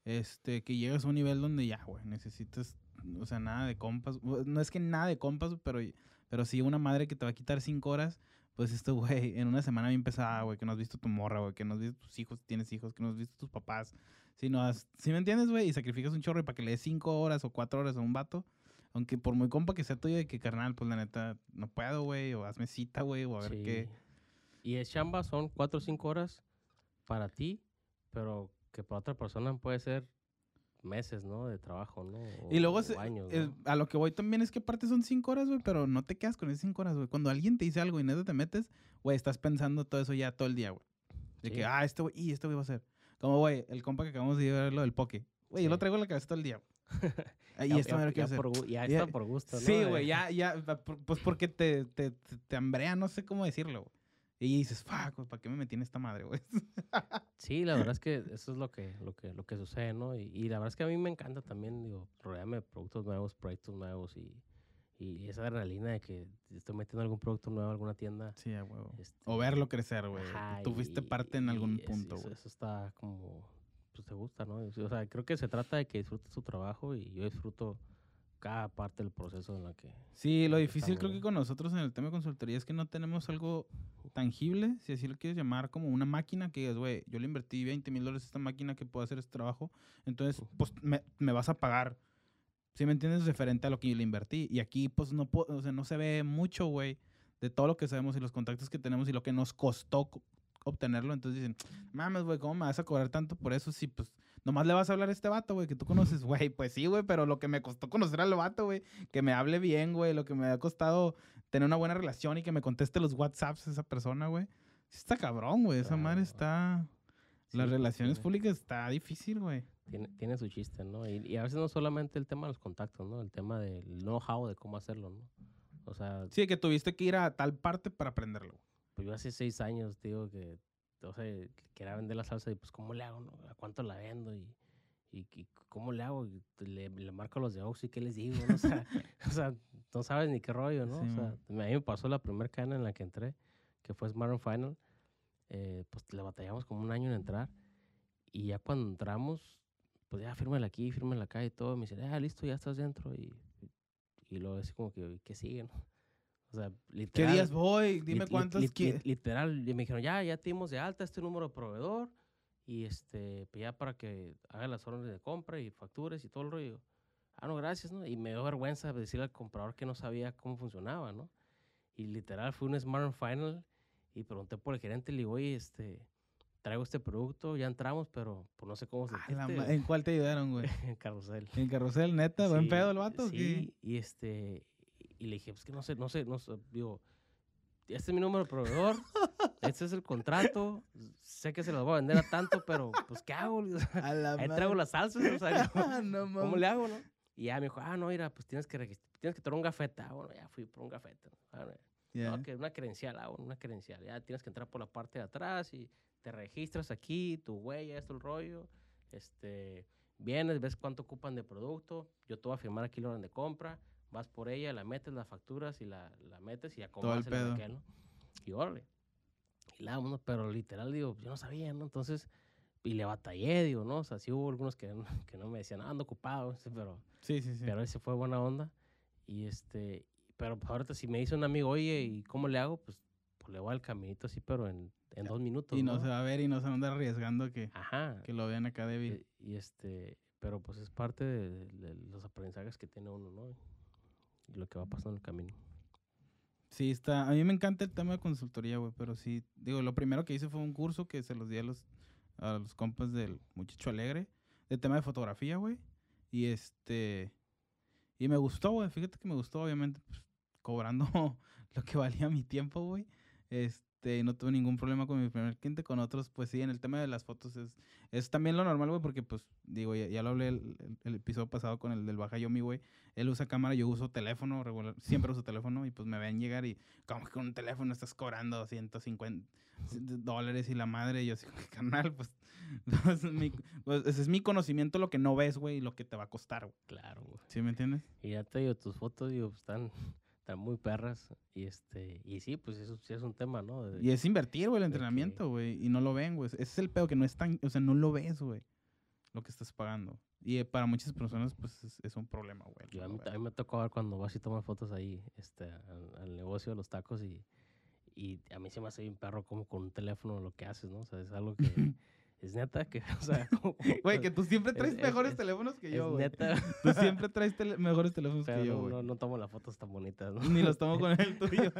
este que llegas a un nivel donde ya, güey, necesitas, o sea, nada de compas. No es que nada de compas, pero, pero sí una madre que te va a quitar cinco horas, pues esto, güey, en una semana bien pesada, güey, que no has visto tu morra, güey, que no has visto tus hijos, si tienes hijos, que no has visto tus papás. Si no has, ¿sí me entiendes, güey? Y sacrificas un chorro y para que le des cinco horas o cuatro horas a un vato. Aunque por muy compa que sea tuyo de que carnal, pues la neta, no puedo, güey, o hazme cita, güey, o a ver qué. Y es chamba, son cuatro o cinco horas para ti, pero que para otra persona puede ser meses, ¿no? De trabajo, ¿no? Y luego, O se- años, ¿no? a lo que voy también es que aparte son cinco horas, güey, pero no te quedas con esas cinco horas, güey. Cuando alguien te dice algo y neta te metes, güey, estás pensando todo eso ya todo el día, güey. De Sí. que, ah, este güey, y este güey va a ser. Como, güey, el compa que acabamos de ver lo del poke. Güey, yo lo traigo en la cabeza todo el día. Ah, y Ya- esto ya- hacer. por ya está por gusto, ¿no? Sí, güey, ya, ya, pues porque te, te, te, te hambrea, no sé cómo decirlo, güey. Y dices, fuck, ¿para qué me metí en esta madre, güey? Sí, la verdad es que eso es lo que, lo que, lo que sucede, ¿no? Y, y la verdad es que a mí me encanta también, digo, rodearme de productos nuevos, proyectos nuevos y, y esa adrenalina de que estoy metiendo algún producto nuevo a alguna tienda. Sí, a huevo. este, O verlo crecer, güey. Tú fuiste parte en algún es- punto, eso, güey. eso está como, pues te gusta, ¿no? O sea, creo que se trata de que disfrutes tu trabajo y yo disfruto cada parte del proceso en la que... Sí, lo difícil creo que con nosotros en el tema de consultoría es que no tenemos algo tangible, si así lo quieres llamar, como una máquina que digas, güey, yo le invertí 20 mil dólares a esta máquina que puede hacer este trabajo, entonces, pues, me, me vas a pagar. Si me entiendes, referente a lo que yo le invertí. Y aquí, pues, no, po- o sea, no se ve mucho, güey, de todo lo que sabemos y los contactos que tenemos y lo que nos costó co- obtenerlo. Entonces dicen, mames, güey, ¿cómo me vas a cobrar tanto por eso? Si, pues, nomás le vas a hablar a este vato, güey, que tú conoces, güey. Pues sí, güey, pero lo que me costó conocer al vato, güey, que me hable bien, güey, lo que me ha costado tener una buena relación y que me conteste los WhatsApps esa persona, güey. Sí está cabrón, güey. Esa madre está... Las sí, relaciones públicas está difícil, güey. Tiene, tiene su chiste, ¿no? Y, y a veces no solamente el tema de los contactos, ¿no? El tema del know-how de cómo hacerlo, ¿no? O sea, Sí, que tuviste que ir a tal parte para aprenderlo. pues yo hace seis años, digo, que, o sea, quería vender la salsa y pues, ¿cómo le hago, no? ¿A cuánto la vendo? Y, y, y ¿cómo le hago? Y le, le marco a los de Oxy, ¿qué les digo? no? O, sea, o sea, no sabes ni qué rollo, ¿no? Sí, o sea, man. a mí me pasó la primera cadena en la que entré, que fue Smart and Final, eh, pues le batallamos como un año en entrar. Y ya cuando entramos, pues ya fírmela aquí, fírmela acá y todo. Me dicen, ah, listo, ya estás dentro. Y, y luego así como que, ¿qué sigue, no? O sea, ¿Qué literal. días voy? Dime lit- cuántos lit- qui- lit- Literal, y me dijeron, ya, ya te dimos de alta este número de proveedor. Y este, pues ya para que haga las órdenes de compra y factures y todo el rollo. Ah, no, gracias, ¿no? Y me dio vergüenza decirle al comprador que no sabía cómo funcionaba, ¿no? Y literal fue un Smart and Final y pregunté por el gerente y le digo, oye, este, traigo este producto, ya entramos, pero pues no sé cómo se Ah, ¿En cuál te ayudaron, güey? en carrusel. ¿En carrusel, neta? ¿Buen Sí, pedo el vato? qué? Sí, y este, y le dije, pues que no sé, no sé, no sé, digo, este es mi número de proveedor, este es el contrato, sé que se los voy a vender a tanto, pero pues ¿qué hago? A la Ahí traigo las salsas, o sea, ¿cómo, no cómo le hago, no? Y ya me dijo, ah, no, mira, pues tienes que tienes que traer un gafeta. Ah, bueno, ya fui por un. Ah, no, que una credencial, ah, bueno, una credencial. Ya tienes que entrar por la parte de atrás y te registras aquí, tu huella, esto, el rollo. Este, vienes, ves cuánto ocupan de producto. Yo te voy a firmar aquí la orden de compra. Vas por ella, la metes, las facturas y la, la metes y acomodas el pedo. anaquel, ¿no? Y órale. Y la pero literal, digo, yo no sabía, ¿no? Entonces, y le batallé, digo, ¿no? O sea, sí hubo algunos que, que no me decían, ah, ando ocupado, pero Sí, sí, sí. pero ese fue buena onda. Y este, pero pues ahorita si me dice un amigo, oye, ¿y cómo le hago? Pues, pues le voy al caminito así, pero en, en dos minutos. y no, ¿no? se va a ver y no se va a andar arriesgando que, Ajá. que lo vean acá débil. eh, Y, este, pero pues es parte de, de- de los aprendizajes que tiene uno, ¿no? Lo que va pasando en el camino. Sí, está. A mí me encanta el tema de consultoría, güey, pero sí, digo, lo primero que hice fue un curso que se los di a los, a los compas del Muchacho Alegre, de tema de fotografía, güey. Y este, y me gustó, güey, fíjate que me gustó, obviamente, pues, cobrando lo que valía mi tiempo, güey. Este, y no tuve ningún problema con mi primer cliente. Con otros, pues sí, en el tema de las fotos es, es también lo normal, güey, porque pues, digo, ya, ya lo hablé el, el- el episodio pasado con el del Baja Yomi, güey. Él usa cámara, yo uso teléfono, regular, siempre uso teléfono, y pues me ven llegar y como que con un teléfono estás cobrando 150 dólares y la madre, y yo así, carnal, pues, pues, mi- pues, ese es mi conocimiento, lo que no ves, güey, y lo que te va a costar, güey. Claro, güey. ¿Sí me entiendes? Y ya te digo, tus fotos, digo, pues, están, están muy perras. Y este, y sí, pues eso sí es un tema, ¿no? De- Y es invertir, güey, el entrenamiento, güey. Y no lo ven, güey. Ese es el pedo que no es tan, o sea, no lo ves, güey. Lo que estás pagando. Y eh, para muchas personas, pues es, es un problema, güey. Yo a, mí, a mí me tocó ver cuando vas y tomas fotos ahí, este, al, al negocio de los tacos y, y a mí se me hace bien perro como con un teléfono lo que haces, ¿no? O sea, es algo que es neta que, o sea, como- Güey, que tú siempre Es- traes es- mejores es- teléfonos que es yo, güey. neta, Tú siempre traes tele- mejores teléfonos pero que yo, no, güey. no, no tomo las fotos tan bonitas, ¿no? Ni los tomo con el tuyo.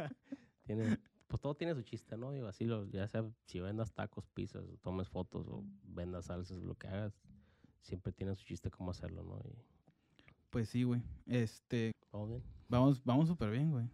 Tiene, pues todo tiene su chiste, ¿no? Digo, así, lo, ya sea si vendas tacos, pizzas, o tomes fotos o vendas salsas, lo que hagas, siempre tiene su chiste cómo hacerlo, ¿no? Y pues sí, güey. Este, vamos bien. vamos, vamos súper bien, güey.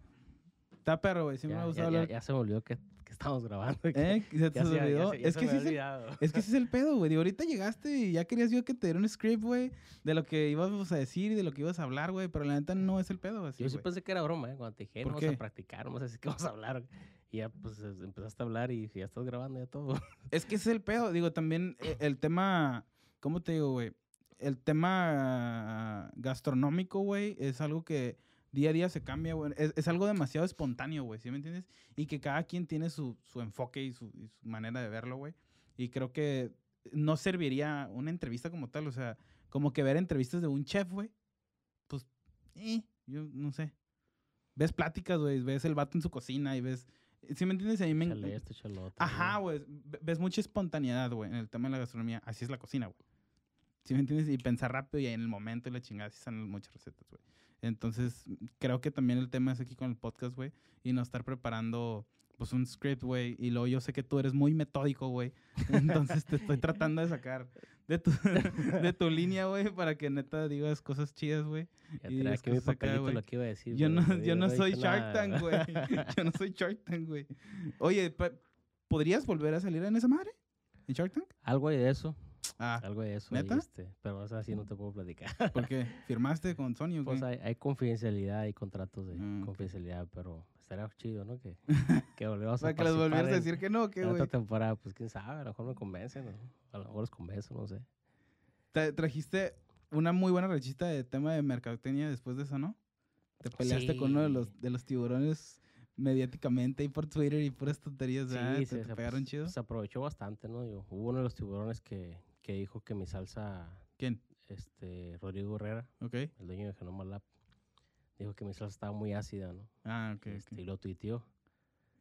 Está perro, güey. Siempre ya, me gusta ya- ya- hablar. ya se me olvidó que, que estamos grabando. ¿Eh? ¿Se te olvidó? es que ese es el pedo, güey. Digo, ahorita llegaste y ya querías yo que te diera un script, güey, de lo que íbamos a decir y de lo que ibas a hablar, güey. Pero la neta no es el pedo, así, Yo sí pensé que era broma, ¿eh? Cuando te dije, ¿Por vamos qué? a practicar, vamos a decir que vamos a hablar. Y ya, pues, es- empezaste a hablar y ya estás grabando ya todo. Es que ese es el pedo. Digo, también eh, el tema, ¿cómo te digo, güey? El tema gastronómico, güey, es algo que día a día se cambia, güey. Es, es algo demasiado espontáneo, güey, ¿sí me entiendes? Y que cada quien tiene su, su enfoque y su, y su manera de verlo, güey. Y creo que no serviría una entrevista como tal, o sea, como que ver entrevistas de un chef, güey. Pues, eh, yo no sé. Ves pláticas, güey, ves el vato en su cocina y ves... ¿Sí me entiendes? A mí me, échale lo otro. Ajá, güey. ve- Ves mucha espontaneidad, güey, en el tema de la gastronomía. Así es la cocina, güey. ¿Sí me entiendes? Y pensar rápido y en el momento y la chingada. Así salen muchas recetas, güey. Entonces, creo que también el tema es aquí con el podcast, güey. Y no estar preparando, pues, un script, güey. Y luego yo sé que tú eres muy metódico, güey. Entonces, te estoy tratando de sacar de tu, de tu línea, güey, para que neta digas cosas chidas, güey. Ya y mi acá, papelito güey. lo que iba a decir. Yo no, yo no soy Shark. Tank, güey. Yo no soy Shark Tank, güey. Oye, ¿podrías volver a salir en esa madre? ¿En Shark Tank? Algo hay de eso, Ah, algo de eso. ¿Neta? este, pero o sea, así no te puedo platicar. ¿por qué? ¿Firmaste con Sony o qué? Pues hay, hay confidencialidad, hay contratos de ok. confidencialidad, pero estaría chido, ¿no? Que, que volvamos a que les volvieras a decir que no, ¿qué, en güey? otra temporada, pues quién sabe, a lo mejor me convencen, ¿no? a lo mejor los convenzo, no sé. Tra- Trajiste una muy buena rechista de tema de mercadotecnia después de eso, ¿no? Te peleaste con uno de los, Sí. de los tiburones mediáticamente y por Twitter y puras tonterías, ¿verdad? Sí, ¿Te, se, te se- pegaron pues, chido? Se aprovechó bastante, ¿no? Digo, hubo uno de los tiburones que, que dijo que mi salsa, ¿Quién? este, Rodrigo Herrera, ¿Ok? el dueño de Genoma Lab, dijo que mi salsa estaba muy ácida, ¿no? Ah, ok, Este, ok. Y lo tuiteó.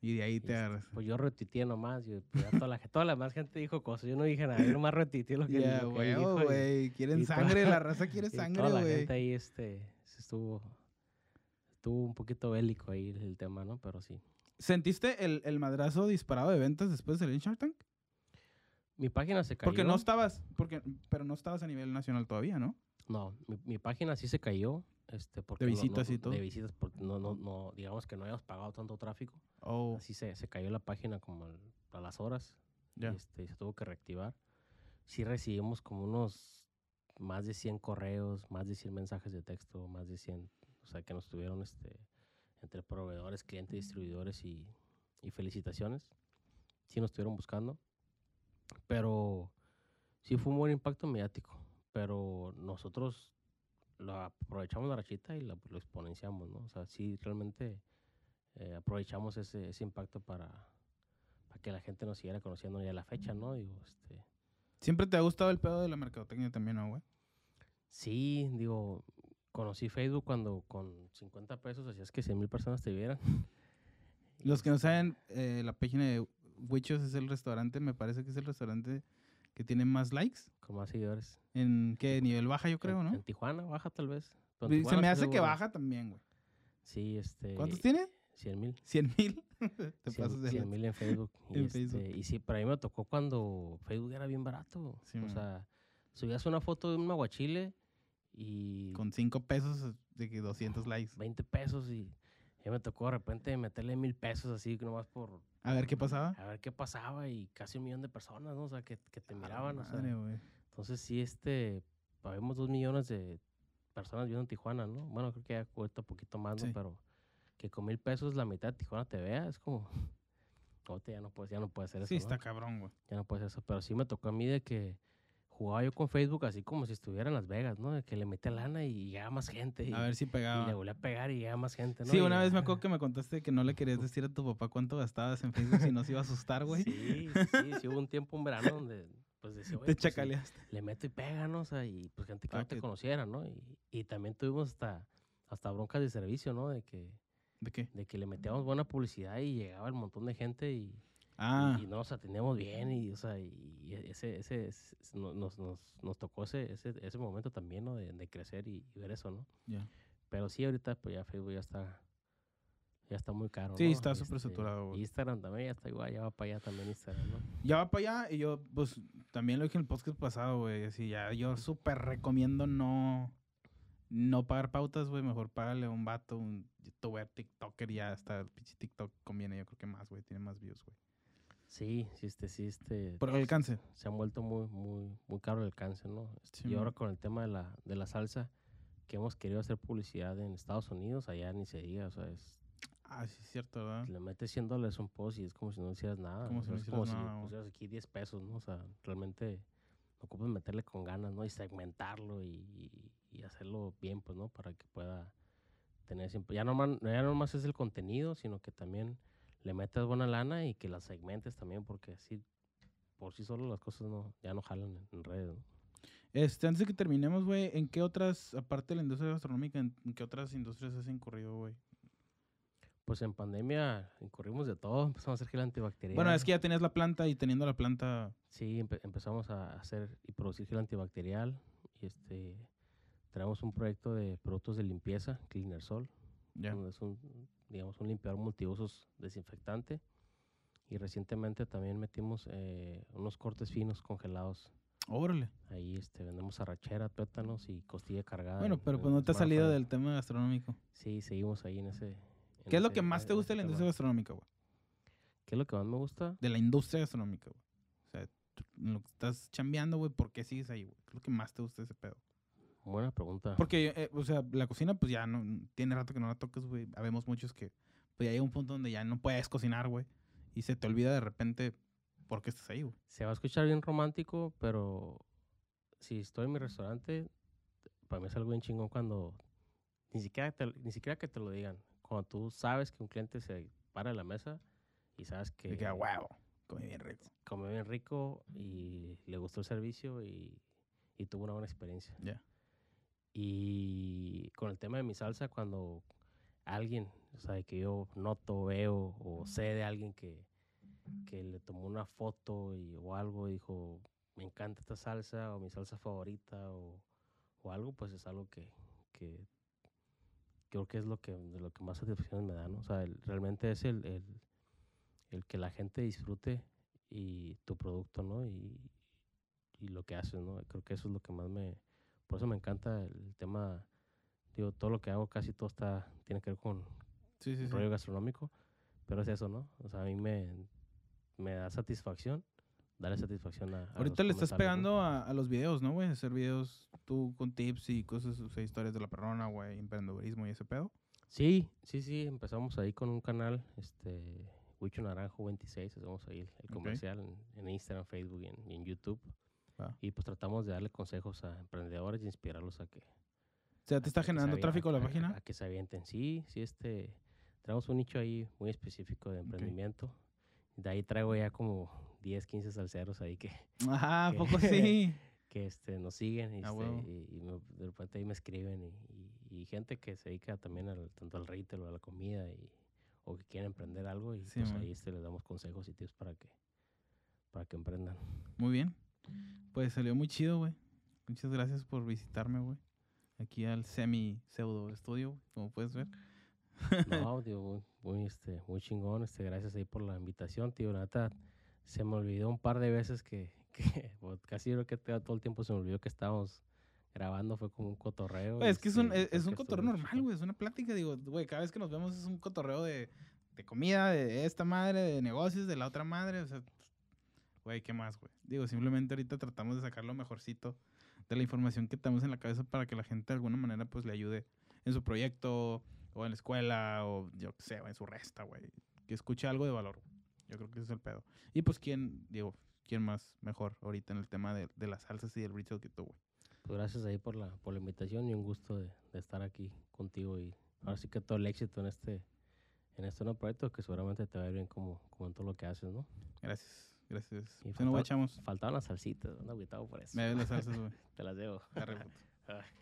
Y de ahí y te este, agarras. Pues yo retuiteé nomás, y pues ya toda la, toda la más gente dijo cosas, yo no dije nada, yo nomás retuiteé lo que, Ya, lo que dijo. güey. Quieren y toda- sangre, la raza quiere sangre, toda la güey. gente ahí, este, se estuvo, estuvo un poquito bélico ahí el, el tema, ¿no? Pero sí. ¿Sentiste el, el madrazo disparado de ventas después del Shark Tank? Mi página se cayó. Porque no estabas, porque, pero no estabas a nivel nacional todavía, ¿no? No, mi, mi página sí se cayó. Este, porque De no- no- visitas y todo. De visitas, porque no, no, no, digamos que no habíamos pagado tanto tráfico. Oh, Así se, se cayó la página como al- a las horas. ya. y este, se tuvo que reactivar. Sí recibimos como unos más de 100 correos, más de 100 mensajes de texto, más de 100, o sea, que nos tuvieron este, entre proveedores, clientes, distribuidores y, y felicitaciones. Sí nos estuvieron buscando, pero sí fue un buen impacto mediático, pero nosotros lo aprovechamos la rachita y la- lo exponenciamos, ¿no? O sea, sí realmente eh, aprovechamos ese, ese impacto para, para que la gente nos siguiera conociendo ya a la fecha, ¿no? Digo, este, Siempre te ha gustado el pedo de la mercadotecnia también, ¿no, güey? sí, digo, conocí Facebook cuando con 50 pesos hacías que 100 mil personas te vieran. Los que no saben, eh, la página de Wichos es el restaurante, me parece que es el restaurante que tiene más likes. Con más seguidores. ¿En qué nivel baja, yo creo, en, no? En Tijuana baja tal vez. pero en Se Tijuana me hace que baja también, güey. Sí, este. ¿Cuántos tiene? 100 mil. 100 mil. Te pasas de 100 lanza. mil en Facebook. y, En este, Facebook. y sí, pero a mí me tocó cuando Facebook era bien barato. Sí, o man. sea, subías una foto de un aguachile y Con 5 pesos de que 200 likes. 20 pesos y, Ya me tocó de repente meterle mil pesos así, nomás por... A ver qué pasaba. A ver qué pasaba y casi un millón de personas, ¿no? O sea, que, que te miraban, o sea. Madre. Entonces sí, este, habemos dos millones de personas viviendo en Tijuana, ¿no? Bueno, creo que ya cuesta un poquito más, ¿no? Sí. Pero que con mil pesos la mitad de Tijuana te vea, es como... Ya no puedes, ya no puede hacer eso, Sí, ¿no? está cabrón, güey. Ya no puede ser eso. Pero sí me tocó a mí de que jugaba yo con Facebook así como si estuviera en Las Vegas, ¿no? De que le metía lana y llegaba más gente. Y, A ver si y le pegaba. volví a pegar y llegaba más gente, ¿no? Sí, Y- una vez me acuerdo que me contaste que no le querías decir a tu papá cuánto gastabas en Facebook si no se iba a asustar, güey. Sí, sí, sí, sí, hubo un tiempo, un verano donde pues decía, "Oye, Te pues, chacaleaste. le meto y pega, ¿no? O sea, y pues gente que no te que- conociera, ¿no? Y, y también tuvimos hasta, hasta broncas de servicio, ¿no? De que, ¿De qué? de que le metíamos buena publicidad y llegaba el montón de gente y, Ah, y, y no nos atendíamos bien y, o sea, y ese, ese, ese- no- nos, nos, nos tocó ese, ese, ese momento también, ¿no? De, de crecer y, y ver eso, ¿no? ya. Pero sí, ahorita pues ya Facebook ya está, ya está muy caro, Sí, ¿no? está súper Este, saturado, güey. Instagram también ya está igual, ya va para allá también Instagram, ¿no? Ya va para allá y yo, pues, también lo dije en el podcast pasado, güey. Así ya, yo súper recomiendo no, no pagar pautas, güey. Mejor págale a un vato, un youtuber, tiktoker, ya hasta el pinche TikTok conviene, yo creo que más, güey. Tiene más views, güey. Sí, sí, este, sí, este. Por el alcance. Se han vuelto muy, muy, muy caro el alcance, ¿no? Este, Sí, y ahora con el tema de la, de la salsa, que hemos querido hacer publicidad en Estados Unidos, allá ni se diga, o sea, es, Ah, sí, es cierto, ¿verdad? le metes 100 dólares un post y es como si no hicieras nada. Como si no hicieras como nada, si pusieras aquí 10 pesos, ¿no? O sea, realmente ocupas meterle con ganas, ¿no? Y segmentarlo y, y hacerlo bien, pues, ¿no? Para que pueda tener siempre... Ya no, man- ya no más es el contenido, sino que también le metas buena lana y que las segmentes también, porque así por sí solo las cosas no ya no jalan en, en redes, ¿no? Este, antes de que terminemos, güey, ¿en qué otras, aparte de la industria gastronómica, en, en qué otras industrias has incurrido, güey? Pues en pandemia incurrimos de todo, empezamos a hacer gel antibacterial. Bueno, es que ya tenías la planta y teniendo la planta, Sí, empe- empezamos a hacer y producir gel antibacterial. Y este, traemos un proyecto de productos de limpieza, Cleaner Sol, ya. donde es un, digamos, un limpiador multiusos desinfectante. Y recientemente también metimos eh, unos cortes finos congelados. Órale. Ahí este, vendemos arrachera, tuétanos y costilla cargada. Bueno, en- pero en pues no te has salido del tema gastronómico. Sí, seguimos ahí en ese. en ¿Qué es lo ese- que más te gusta de la industria gastronómica, güey? ¿Qué es lo que más me gusta? De la industria gastronómica, güey. O sea, tú- lo que estás chambeando, güey, ¿por qué sigues ahí, güey? ¿Qué es lo que más te gusta de ese pedo? Buena pregunta. Porque, eh, o sea, la cocina, pues ya no, tiene rato que no la toques, güey. Habemos muchos que, pues ya llega un punto donde ya no puedes cocinar, güey. Y se te olvida de repente por qué estás ahí, güey. Se va a escuchar bien romántico, pero si estoy en mi restaurante, para mí es algo bien chingón cuando ni siquiera, te- ni siquiera que te lo digan. Cuando tú sabes que un cliente se para de la mesa y sabes que Que queda, huevo, comí bien rico. come bien rico y le gustó el servicio y, y tuvo una buena experiencia. Ya. Y con el tema de mi salsa, cuando alguien, o sea, que yo noto, veo o sé de alguien que, que le tomó una foto y, o algo y dijo, me encanta esta salsa o mi salsa favorita o, o algo, pues es algo que, que creo que es lo que, de lo que más satisfacción me da, ¿no? O sea, el- realmente es el, el, el que la gente disfrute y tu producto, ¿no? Y, y lo que haces, ¿no? Creo que eso es lo que más me... Por eso me encanta el tema, digo, todo lo que hago, casi todo está, tiene que ver con Sí, sí, sí. rollo gastronómico, pero es eso, ¿no? O sea, a mí me, me da satisfacción, darle satisfacción a... a Ahorita le estás pegando a, a los videos, ¿no, güey? Hacer videos tú con tips y cosas, o sea, historias de la perrona, güey, emprendedorismo y ese pedo. Sí, sí, sí, empezamos ahí con un canal, este, Huicho Naranjo 26, hacemos ahí el, el comercial en, en Instagram, Facebook y en, y en YouTube. Y pues tratamos de darle consejos a emprendedores y inspirarlos a que... O sea, te está se generando tráfico a- la a- página. A, que se avienten. Sí, sí, este, traemos un nicho ahí muy específico de emprendimiento. De ahí traigo ya como 10, 15 salseros ahí que, Ajá, ¿a que- poco sí? que este, nos siguen y, Ah, este, y, y me- de repente ahí me escriben y, y- y gente que se dedica también al, tanto al retail o a la comida y, o que quieren emprender algo y Sí, pues man. ahí este, les damos consejos y tips para que, para que emprendan. Muy bien. Pues salió muy chido, güey. Muchas gracias por visitarme, güey. Aquí al semi pseudo estudio, como puedes ver. No, digo, muy, muy, este, muy chingón. Este, gracias ahí por la invitación, tío. La neta, se me olvidó un par de veces que, que casi creo que todo el tiempo se me olvidó que estábamos grabando fue como un cotorreo. Es que es un, este, es, un cotorreo normal, güey. Es una plática, digo, güey, cada vez que nos vemos es un cotorreo de, de comida, de esta madre, de negocios, de la otra madre. O sea, güey, ¿qué más, güey? Digo, simplemente ahorita tratamos de sacar lo mejorcito de la información que tenemos en la cabeza para que la gente de alguna manera, pues, le ayude en su proyecto, o en la escuela, o yo qué sé, en su resta, güey. Que escuche algo de valor. Yo creo que ese es el pedo. Y pues, ¿quién, digo, quién más mejor ahorita en el tema de, de las salsas y del retail que tú, güey? Pues gracias ahí por la, por la invitación y un gusto de, de estar aquí contigo y ahora sí que todo el éxito en este en este nuevo proyecto que seguramente te va a ir bien como, como en todo lo que haces, ¿no? Gracias, gracias. Y nos faltaba- guachamos. Faltaban las salsitas, ando agüitado por eso. Me ves las salsas, güey. Te las debo.